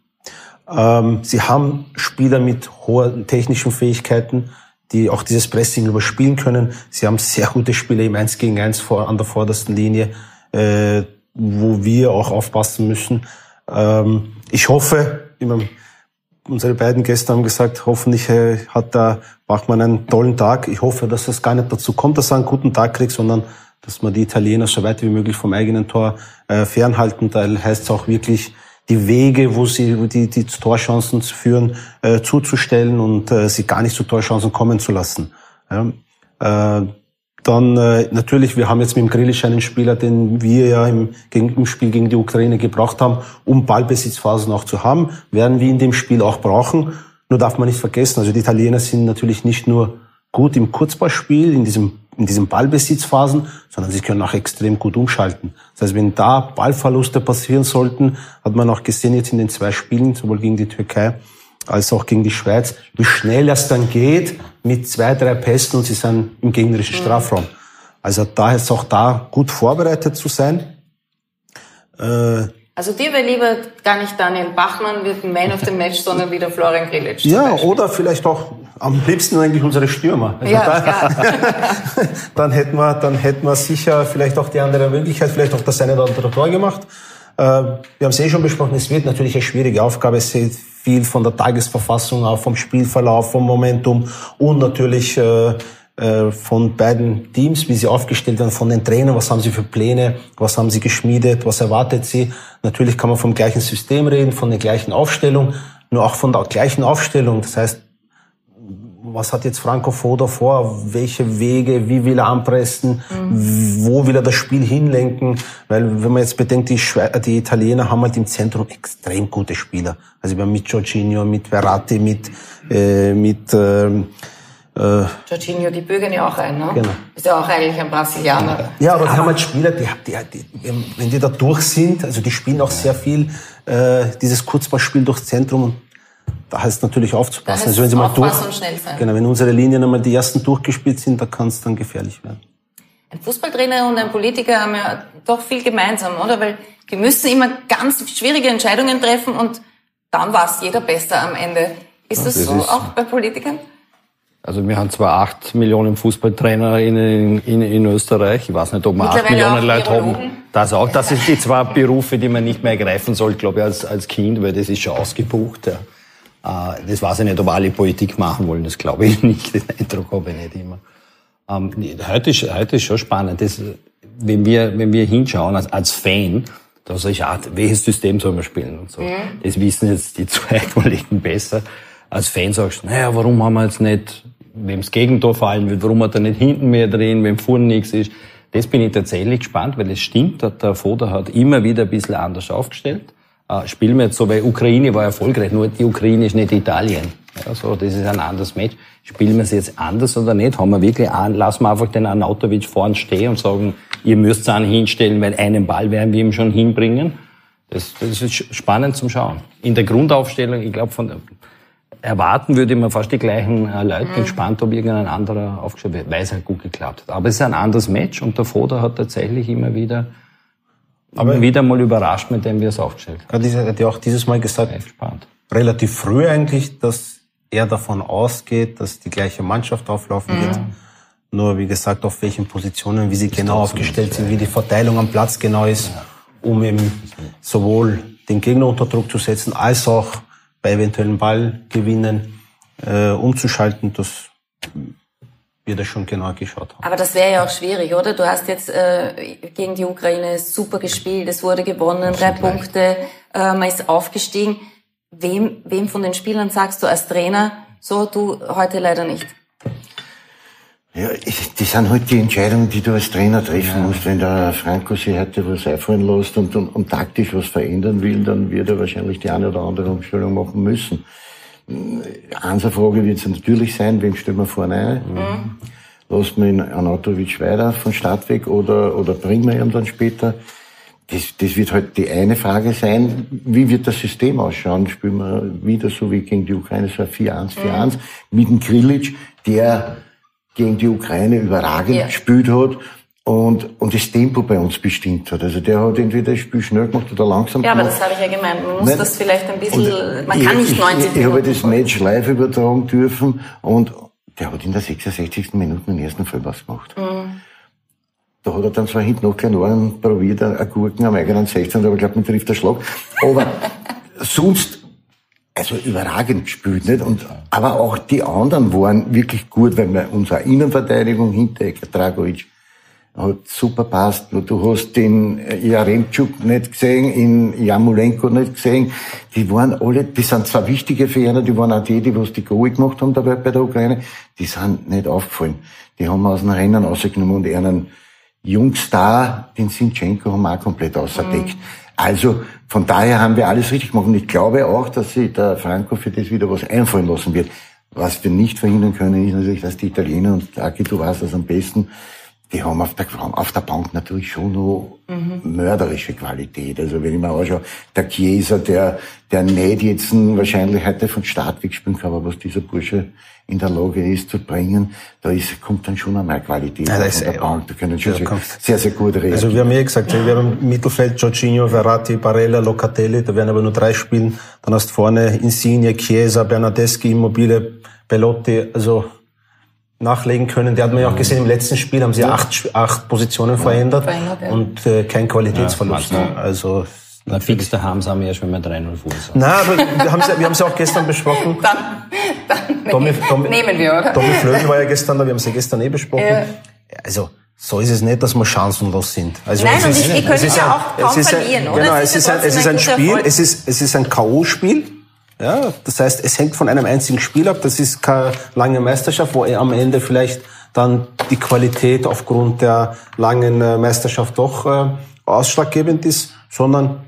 Ähm, sie haben Spieler mit hohen technischen Fähigkeiten, die auch dieses Pressing überspielen können. Sie haben sehr gute Spieler im 1 gegen 1 vor, an der vordersten Linie, äh, wo wir auch aufpassen müssen. Ähm, ich hoffe, unsere beiden Gäste haben gesagt, hoffentlich äh, hat da Bachmann einen tollen Tag. Ich hoffe, dass es gar nicht dazu kommt, dass er einen guten Tag kriegt, sondern dass man die Italiener so weit wie möglich vom eigenen Tor äh, fernhalten. Da heißt es auch wirklich, die Wege, wo sie die, die Torchancen zu führen, äh, zuzustellen und sie gar nicht zu Torchancen kommen zu lassen. Dann äh, natürlich, wir haben jetzt mit dem Grilic einen Spieler, den wir ja im, im Spiel gegen die Ukraine gebraucht haben, um Ballbesitzphasen auch zu haben, werden wir in dem Spiel auch brauchen. Nur darf man nicht vergessen, also die Italiener sind natürlich nicht nur gut im Kurzballspiel, in diesem in diesen Ballbesitzphasen, sondern sie können auch extrem gut umschalten. Das heißt, wenn da Ballverluste passieren sollten, hat man auch gesehen jetzt in den zwei Spielen, sowohl gegen die Türkei als auch gegen die Schweiz, wie schnell es dann geht mit zwei, drei Pässen und sie sind im gegnerischen mhm. Strafraum. Also da ist auch da gut vorbereitet zu sein. Äh, also dir wäre lieber gar nicht Daniel Bachmann wird ein Man of the Match, sondern wieder Florian Grilic. Ja, oder vielleicht auch am liebsten eigentlich unsere Stürmer. Also ja, da, dann hätten wir, dann hätten wir sicher vielleicht auch die andere Möglichkeit, vielleicht auch das eine oder andere Tor gemacht. Äh, wir haben es eh schon besprochen, es wird natürlich eine schwierige Aufgabe. Es hängt viel von der Tagesverfassung ab, vom Spielverlauf, vom Momentum und natürlich äh, äh, von beiden Teams, wie sie aufgestellt werden, von den Trainern, was haben sie für Pläne, was haben sie geschmiedet, was erwartet sie. Natürlich kann man vom gleichen System reden, von der gleichen Aufstellung, nur auch von der gleichen Aufstellung. Das heißt, was hat jetzt Franco Foda vor, welche Wege, wie will er anpressen, mhm. wo will er das Spiel hinlenken, weil wenn man jetzt bedenkt, die, Schwe die Italiener haben halt im Zentrum extrem gute Spieler. Also wir haben mit Jorginho, mit Verratti, mit, äh, mit ähm, äh, Jorginho, die bürgen ja auch ein, ne? Genau. Ist ja auch eigentlich ein Brasilianer. Ja, aber, aber die haben halt Spieler, die, die, die, wenn die da durch sind, also die spielen auch sehr viel äh, dieses Kurzballspiel durchs Zentrum und da heißt natürlich aufzupassen. Also wenn sie mal durch, und schnell sein. Genau, wenn unsere Linien einmal die ersten durchgespielt sind, da kann es dann gefährlich werden. Ein Fußballtrainer und ein Politiker haben ja doch viel gemeinsam, oder? Weil die müssen immer ganz schwierige Entscheidungen treffen und dann war es jeder besser am Ende. Ist das, das so ist auch bei Politikern? Also wir haben zwar acht Millionen Fußballtrainer in, in, in Österreich. Ich weiß nicht, ob wir acht Millionen Leute haben. Das auch. Das sind die zwei Berufe, die man nicht mehr ergreifen soll, glaube ich, als, als Kind, weil das ist schon ausgebucht. Ja. Äh, das weiß ich nicht, ob alle Politik machen wollen, das glaube ich nicht, den Eindruck habe ich nicht immer. Ähm, heute, ist, heute ist schon spannend, das, wenn, wir, wenn wir hinschauen als, als Fan, da sage ich, ah, welches System soll man spielen und so. Mhm. Das wissen jetzt die zwei Kollegen besser. als Fan sagst, naja, warum haben wir jetzt nicht, wem das Gegentor fallen wird, warum hat er nicht hinten mehr drin, wem vorne nichts ist. Das bin ich tatsächlich gespannt, weil es stimmt, der Foda hat immer wieder ein bisschen anders aufgestellt. Äh, spielen wir jetzt so, weil Ukraine war erfolgreich, nur die Ukraine ist nicht Italien. Ja, so, das ist ein anderes Match. Spielen wir es jetzt anders oder nicht? Haben wir wirklich an, lassen wir einfach den Anautovic vorn stehen und sagen, ihr müsst einen hinstellen, weil einen Ball werden wir ihm schon hinbringen. Das, das ist spannend zum Schauen. In der Grundaufstellung, ich glaube, von erwarten würde man fast die gleichen äh, Leute. Bin gespannt, ob irgendein anderer aufgestellt wird, weil es halt gut geklappt hat. Aber es ist ein anderes Match und der Foda hat tatsächlich immer wieder aber wieder mal überrascht, mit dem wir es aufgestellt haben. Er hat ja auch dieses Mal gesagt, relativ früh eigentlich, dass er davon ausgeht, dass die gleiche Mannschaft auflaufen mhm. wird. Nur wie gesagt, auf welchen Positionen, wie sie genau aufgestellt sind, wie die Verteilung am Platz genau ist, ja. um eben sowohl den Gegner unter Druck zu setzen, als auch bei eventuellen Ballgewinnen äh, umzuschalten. Das wird er schon genau geschaut haben. Aber das wäre ja auch schwierig, oder? Du hast jetzt äh, gegen die Ukraine super gespielt, es wurde gewonnen, drei Punkte, äh, man ist aufgestiegen. Wem, wem von den Spielern sagst du als Trainer, so du heute leider nicht? Ja, das sind halt die Entscheidungen, die du als Trainer treffen ja. musst. Wenn der Franco sich heute was einfallen lässt und, und, und, taktisch was verändern will, dann wird er wahrscheinlich die eine oder andere Umstellung machen müssen. Eine Frage wird es natürlich sein, wem stellen wir vorne ein? Mhm. Lassen wir ihn Anatovic weiter von Start weg oder, oder bringen wir ihn dann später? Das, das wird halt die eine Frage sein, wie wird das System ausschauen? Spielen wir wieder so wie gegen die Ukraine, so ein 4-1, 4-1 mhm. mit dem Krilic, der gegen die Ukraine überragend ja. gespielt hat und, und das Tempo bei uns bestimmt hat. Also der hat entweder das Spiel schnell gemacht oder langsam ja, gemacht. Ja, aber das habe ich ja gemeint. Man muss Nein. das vielleicht ein bisschen, und man kann ich, nicht 90 ich, ich, ich habe das Match live übertragen dürfen und der hat in der 66. Minute den ersten Vollpass gemacht. Mhm. Da hat er dann zwar hinten noch keinen Ohren probiert, ein Gurken am eigenen 16, aber ich glaube, man trifft der Schlag. Aber sonst, also überragend gespielt, nicht? Und, aber auch die anderen waren wirklich gut, weil wir unsere Innenverteidigung, Hinteregger, Dragovic, hat super passt. Du hast den Jaremczuk nicht gesehen, in Jamulenko nicht gesehen. Die waren alle, die sind zwar wichtige Fahrer, die waren auch die, die was die Goal gemacht haben dabei bei der Ukraine, die sind nicht aufgefallen. Die haben aus dem Rennen rausgenommen und einen Jungstar, den Sinchenko, haben wir auch komplett außerdeckt. Mhm. Also von daher haben wir alles richtig gemacht. Und ich glaube auch, dass sich der Franco für das wieder was einfallen lassen wird. Was wir nicht verhindern können, ist natürlich, dass die Italiener, und Aki, du weißt das am besten, die haben auf der, auf der Bank natürlich schon noch mhm. mörderische Qualität. Also wenn ich mir anschaue, der Chiesa, der, der nicht jetzt wahrscheinlich heute von Start weg spielen kann, aber was dieser Bursche in der Lage ist zu bringen, da ist, kommt dann schon einmal Qualität ja, von der eh Bank. Da können schon sehr, sehr, sehr gut reagieren. Also wir haben ja gesagt, wir haben im Mittelfeld Jorginho, Verratti, Barella, Locatelli, da werden aber nur drei spielen. Dann hast du vorne Insigne, Chiesa, Bernardeschi, Immobile, Pelotti, also nachlegen können. Der hat man ja auch gesehen, im letzten Spiel haben sie acht, acht Positionen verändert, verändert ja. und äh, kein Qualitätsverlust. Ja, also na, fix daheim sind wir ja schon mal 3-0 Fuß. Nein, aber wir haben es wir haben's ja auch gestern besprochen. dann, dann Tommy, Tommy, nehmen wir, oder? Tommy Flögel war ja gestern da, wir haben es ja gestern eh besprochen. Ja. Also, so ist es nicht, dass wir chancenlos sind. Also Nein, und ich, ihr könnt ja auch kaum verlieren, oder? Genau, es ist, ein, es ist ein Spiel, es ist, es ist ein K.O.-Spiel. Ja, das heißt, es hängt von einem einzigen Spiel ab. Das ist keine lange Meisterschaft, wo am Ende vielleicht dann die Qualität aufgrund der langen äh, Meisterschaft doch äh, ausschlaggebend ist, sondern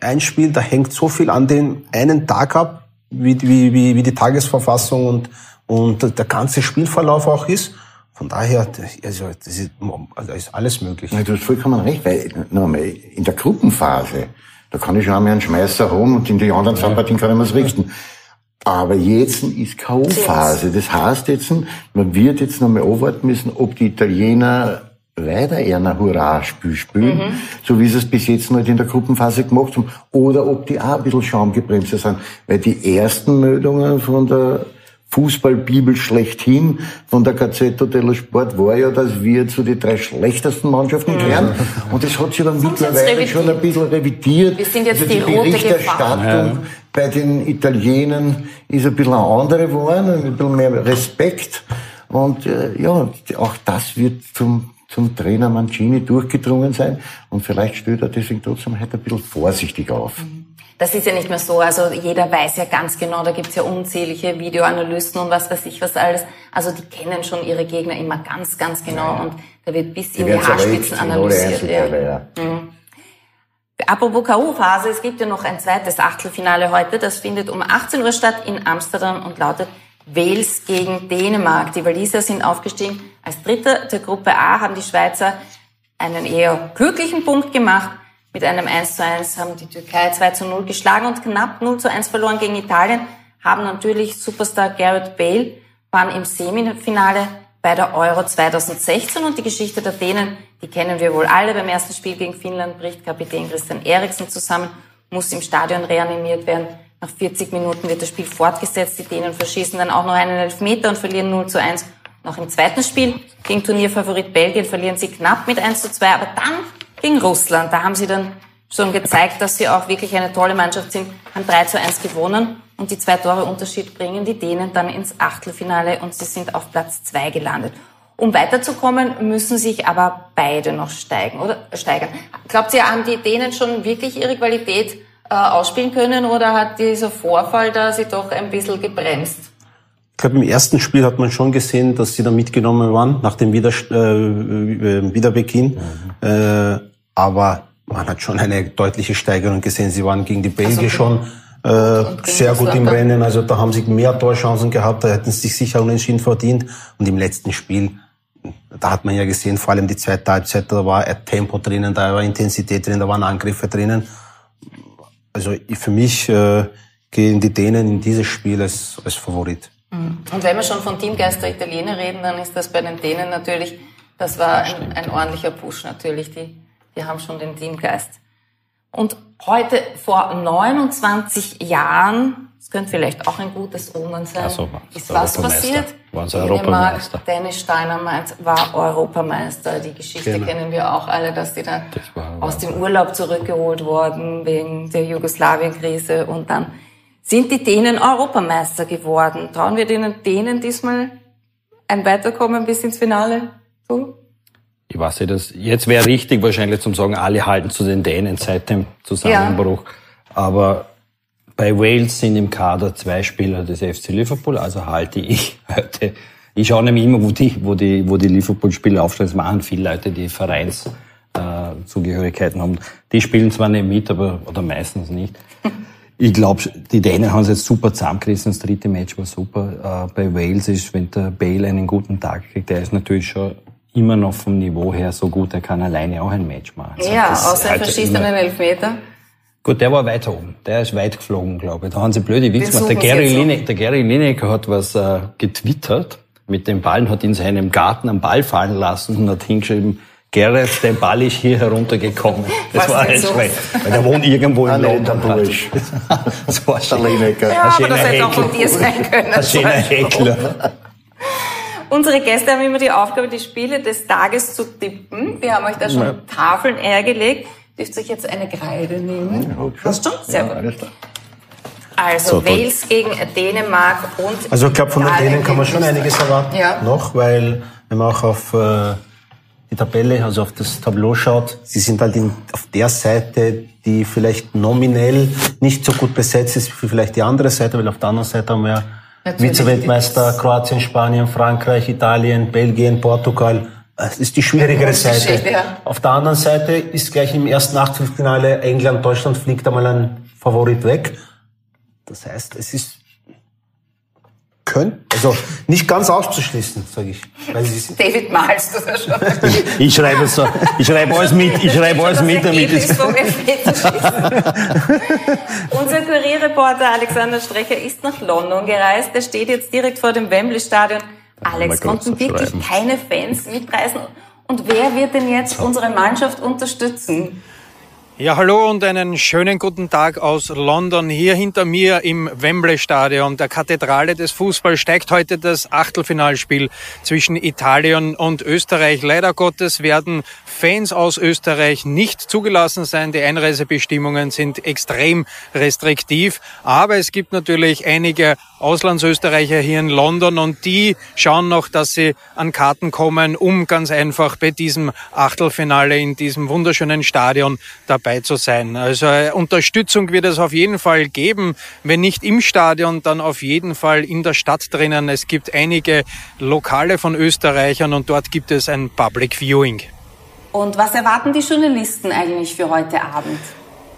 ein Spiel, da hängt so viel an den einen Tag ab, wie, wie, wie, wie die Tagesverfassung und, und der ganze Spielverlauf auch ist. Von daher, also, das ist, also ist alles möglich. Ja, du hast vollkommen recht, weil nochmal, in der Gruppenphase, da kann ich schon einmal einen Schmeißer haben und in die anderen zwei Partien kann ich mir's richten. Aber jetzt ist K.O.-Phase. Das heißt jetzt, man wird jetzt noch mal abwarten müssen, ob die Italiener weiter eher ein Hurra-Spiel spielen, mhm. so wie sie es bis jetzt noch in der Gruppenphase gemacht haben, oder ob die auch ein bisschen Schaumgebremse sind. Weil die ersten Meldungen von der Fußballbibel schlechthin von der Gazzetta dello Sport war ja, dass wir zu den drei schlechtesten Mannschaften mhm. gehören. Und das hat sich dann mittlerweile schon ein bisschen revidiert. Wir sind jetzt also die, die Berichterstattung bei den Italienern ist ein bisschen eine andere geworden, ein bisschen mehr Respekt. Und äh, ja, auch das wird zum zum Trainer Mancini durchgedrungen sein und vielleicht stellt er deswegen trotzdem heute ein bisschen vorsichtig auf. Das ist ja nicht mehr so. Also jeder weiß ja ganz genau, da gibt's ja unzählige Videoanalysten und was weiß ich was alles. Also die kennen schon ihre Gegner immer ganz, ganz genau Ja. und da wird bis Die in die Haarspitzen alle analysiert. Ja. Ja. Apropos K.O.-Phase, es gibt ja noch ein zweites Achtelfinale heute. Das findet um 18 Uhr statt in Amsterdam und lautet Wales gegen Dänemark. Die Waliser sind aufgestiegen. Als Dritter der Gruppe A haben die Schweizer einen eher glücklichen Punkt gemacht. Mit einem 1 zu 1 haben die Türkei 2 zu 0 geschlagen und knapp 0 zu 1 verloren gegen Italien. Haben natürlich Superstar Garrett Bale, waren im Semifinale bei der Euro 2016 und die Geschichte der Dänen, die kennen wir wohl alle. Beim ersten Spiel gegen Finnland bricht Kapitän Christian Eriksen zusammen, muss im Stadion reanimiert werden. Nach 40 Minuten wird das Spiel fortgesetzt. Die Dänen verschießen dann auch noch einen Elfmeter und verlieren 0 zu 1. Noch im zweiten Spiel gegen Turnierfavorit Belgien verlieren sie knapp mit 1 zu 2, aber dann gegen Russland. Da haben sie dann schon gezeigt, dass sie auch wirklich eine tolle Mannschaft sind, haben 3 zu 1 gewonnen und die zwei Tore Unterschied bringen die Dänen dann ins Achtelfinale und sie sind auf Platz 2 gelandet. Um weiterzukommen, müssen sich aber beide noch steigen oder steigern. Glaubt ihr, haben die Dänen schon wirklich ihre Qualität äh, ausspielen können oder hat dieser Vorfall da sie doch ein bisschen gebremst? Ich glaube, im ersten Spiel hat man schon gesehen, dass sie da mitgenommen waren, nach dem Wieder, äh, äh, Wiederbeginn. Äh, aber man hat schon eine deutliche Steigerung gesehen. Sie waren gegen die Belgier schon äh, sehr gut im? Rennen. Also da haben sie mehr Torchancen gehabt, da hätten sie sich sicher unentschieden verdient. Und im letzten Spiel, da hat man ja gesehen, vor allem die zweite Halbzeit, da war ein Tempo drinnen, da war Intensität drin, da waren Angriffe drinnen. Also für mich äh, gehen die Dänen in dieses Spiel als, als Favorit. Und wenn wir schon von Teamgeist der Italiener reden, dann ist das bei den Dänen natürlich, das war ein, ein ordentlicher Push natürlich, die, die haben schon den Teamgeist. Und heute vor 29 Jahren, das könnte vielleicht auch ein gutes Omen sein, Also, ist was passiert? Waren sie Dänemark, Europameister. Dennis Steiner meint, war Europameister. Die Geschichte Genau. kennen wir auch alle, dass die dann Das aus dem Urlaub zurückgeholt wurden wegen der Jugoslawienkrise und dann sind die Dänen Europameister geworden. Trauen wir denen Dänen diesmal ein Weiterkommen bis ins Finale zu? Ich weiß nicht, das, jetzt wäre richtig wahrscheinlich zum sagen, alle halten zu den Dänen seit dem Zusammenbruch. Aber bei Wales sind im Kader zwei Spieler des FC Liverpool, also halte ich heute. Ich schaue nämlich immer, wo die, wo die, wo die Liverpool-Spieler aufstellen. Es machen viele Leute, die Vereins, äh, haben. Die spielen zwar nicht mit, aber, oder meistens nicht. Ich glaube, die Dänen haben es jetzt super zusammengerissen. Das dritte Match war super. Äh, bei Wales ist, wenn der Bale einen guten Tag kriegt, der ist natürlich schon immer noch vom Niveau her so gut, er kann alleine auch ein Match machen. Also ja, außer er verschießt einen Elfmeter. Gut, der war weiter oben. Der ist weit geflogen, glaube ich. Da haben sie blöde Witze gemacht. Der Gary. Lineker, der Gary Lineker hat was äh, getwittert mit dem Ball und hat in seinem Garten einen Ball fallen lassen und hat hingeschrieben, Gerrit, der Ball ist hier heruntergekommen. Das Was war ein so? Schwein. Weil der wohnt irgendwo in Ein London. Bursch. Das war Der schon Lineker. Ja, aber schöner das hätte auch von dir sein können. ein schöner Heckler. Unsere Gäste haben immer die Aufgabe, die Spiele des Tages zu tippen. Wir haben euch da schon Tafeln hergelegt. Dürft ihr euch jetzt eine Kreide nehmen? Hast du schon? Sehr gut. Alles klar. Also So, gut. Wales gegen Dänemark und Also ich glaube, von den Dänen kann man schon einiges erwarten. Ja. Noch, weil wenn man auch auf äh, die Tabelle, also auf das Tableau schaut, sie sind halt in, auf der Seite, die vielleicht nominell nicht so gut besetzt ist wie vielleicht die andere Seite, weil auf der anderen Seite haben wir. Vize-Weltmeister Kroatien, Spanien, Frankreich, Italien, Belgien, Portugal. Es ist die schwierigere Seite. Ja. Auf der anderen Seite ist gleich im ersten Achtelfinale England, Deutschland fliegt einmal ein Favorit weg. Das heißt, es ist können, also nicht ganz auszuschließen, sage ich. Weil sie sind, David, malst du das schon? Ich schreibe so, ich schreibe alles mit, ich schreibe alles mit, damit Elfmeterschießen. Unser Kurierreporter Alexander Strecher ist nach London gereist. Er steht jetzt direkt vor dem Wembley-Stadion. Alex, konnten wirklich schreiben. keine Fans mitreisen. Und wer wird denn jetzt unsere Mannschaft unterstützen? Ja, hallo und einen schönen guten Tag aus London. Hier hinter mir im Wembley Stadion, der Kathedrale des Fußballs, steigt heute das Achtelfinalspiel zwischen Italien und Österreich. Leider Gottes werden Fans aus Österreich nicht zugelassen sein. Die Einreisebestimmungen sind extrem restriktiv. Aber es gibt natürlich einige Auslandsösterreicher hier in London und die schauen noch, dass sie an Karten kommen, um ganz einfach bei diesem Achtelfinale in diesem wunderschönen Stadion dabei zu sein. Also äh, Unterstützung wird es auf jeden Fall geben. Wenn nicht im Stadion, dann auf jeden Fall in der Stadt drinnen. Es gibt einige Lokale von Österreichern und dort gibt es ein Public Viewing. Und was erwarten die Journalisten eigentlich für heute Abend?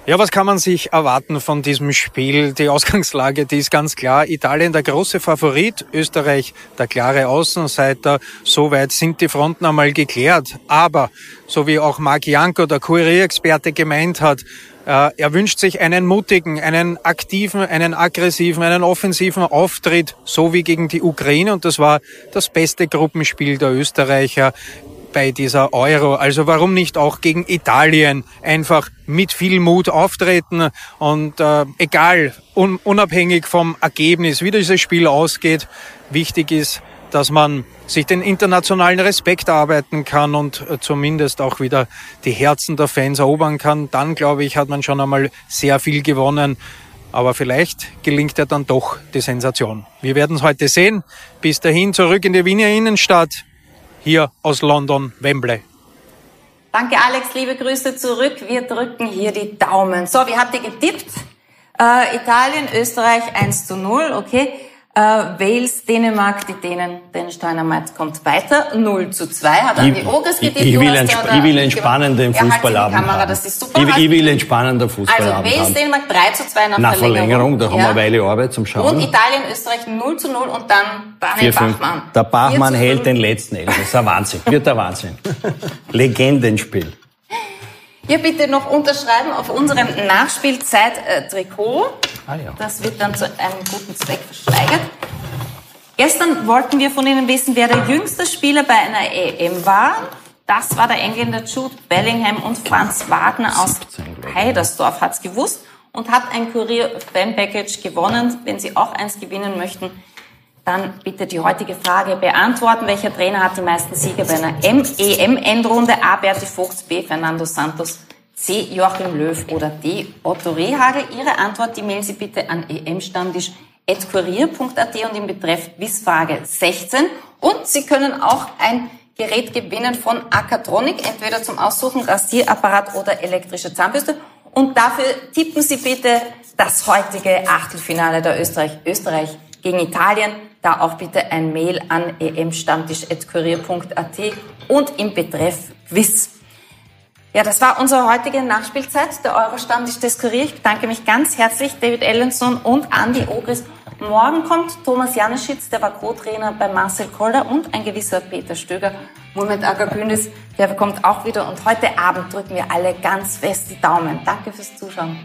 Ja, was kann man sich erwarten von diesem Spiel? Die Ausgangslage, die ist ganz klar. Italien der große Favorit, Österreich der klare Außenseiter. Soweit sind die Fronten einmal geklärt. Aber, so wie auch Marc Janko, der Kurierexperte, gemeint hat, äh, er wünscht sich einen mutigen, einen aktiven, einen aggressiven, einen offensiven Auftritt, so wie gegen die Ukraine. Und das war das beste Gruppenspiel der Österreicher bei dieser Euro. Also warum nicht auch gegen Italien einfach mit viel Mut auftreten und äh, egal, un unabhängig vom Ergebnis, wie dieses Spiel ausgeht, wichtig ist, dass man sich den internationalen Respekt arbeiten kann und äh, zumindest auch wieder die Herzen der Fans erobern kann. Dann, glaube ich, hat man schon einmal sehr viel gewonnen. Aber vielleicht gelingt ja dann doch die Sensation. Wir werden es heute sehen. Bis dahin zurück in die Wiener Innenstadt hier aus London, Wembley. Danke Alex, liebe Grüße zurück. Wir drücken hier die Daumen. So, wie habt ihr getippt? Äh, Italien, Österreich 1 zu 0, okay. Äh, Wales, Dänemark, die Dänen, den Steinermaid kommt weiter. 0 zu 2 hat an die Ogres getippt. Ich, will, ein, ich will einen spannenden Fußballabend Kamera, haben. Das ist super. Ich, ich will einen spannenden Fußballabend also, Wales, Dänemark 3 zu 2 nach, nach Verlängerung. Da ja. haben wir eine Weile Arbeit zum Schauen. Und Italien, Österreich 0 zu 0 und dann Daniel Bachmann. Der Bachmann hält den letzten Elf. Das ist ein Wahnsinn. Wird der Wahnsinn. Legendenspiel. Hier bitte noch unterschreiben auf unserem Nachspielzeit-Trikot. Ah, ja. Das wird dann zu einem guten Zweck verschweigert. Gestern wollten wir von Ihnen wissen, wer der jüngste Spieler bei einer EM war. Das war der Engländer Jude Bellingham und Franz Wagner aus Heidersdorf hat's gewusst und hat ein Kurier-Fan-Package gewonnen. Wenn Sie auch eins gewinnen möchten, dann bitte die heutige Frage beantworten. Welcher Trainer hat die meisten Siege bei einer EM-Endrunde? A. Berti Vogts, B. Fernando Santos, C. Joachim Löw oder D. Otto Rehagel. Ihre Antwort, die mailen Sie bitte an emstammtisch.kurier.at und im Betreff Wissfrage 16. Und Sie können auch ein Gerät gewinnen von Akatronic, entweder zum Aussuchen Rasierapparat oder elektrische Zahnbürste. Und dafür tippen Sie bitte das heutige Achtelfinale der Österreich, Österreich gegen Italien. Da auch bitte ein Mail an emstammtisch.kurier.at und im Betreff Quiz. Ja, das war unsere heutige Nachspielzeit, der Euro-Stammtisch des. Ich bedanke mich ganz herzlich, David Ellenson und Andy Ogris. Morgen kommt Thomas Janeschitz, der war Co-Trainer bei Marcel Koller und ein gewisser Peter Stöger. Moment Agagünis, der kommt auch wieder. Und heute Abend drücken wir alle ganz fest die Daumen. Danke fürs Zuschauen.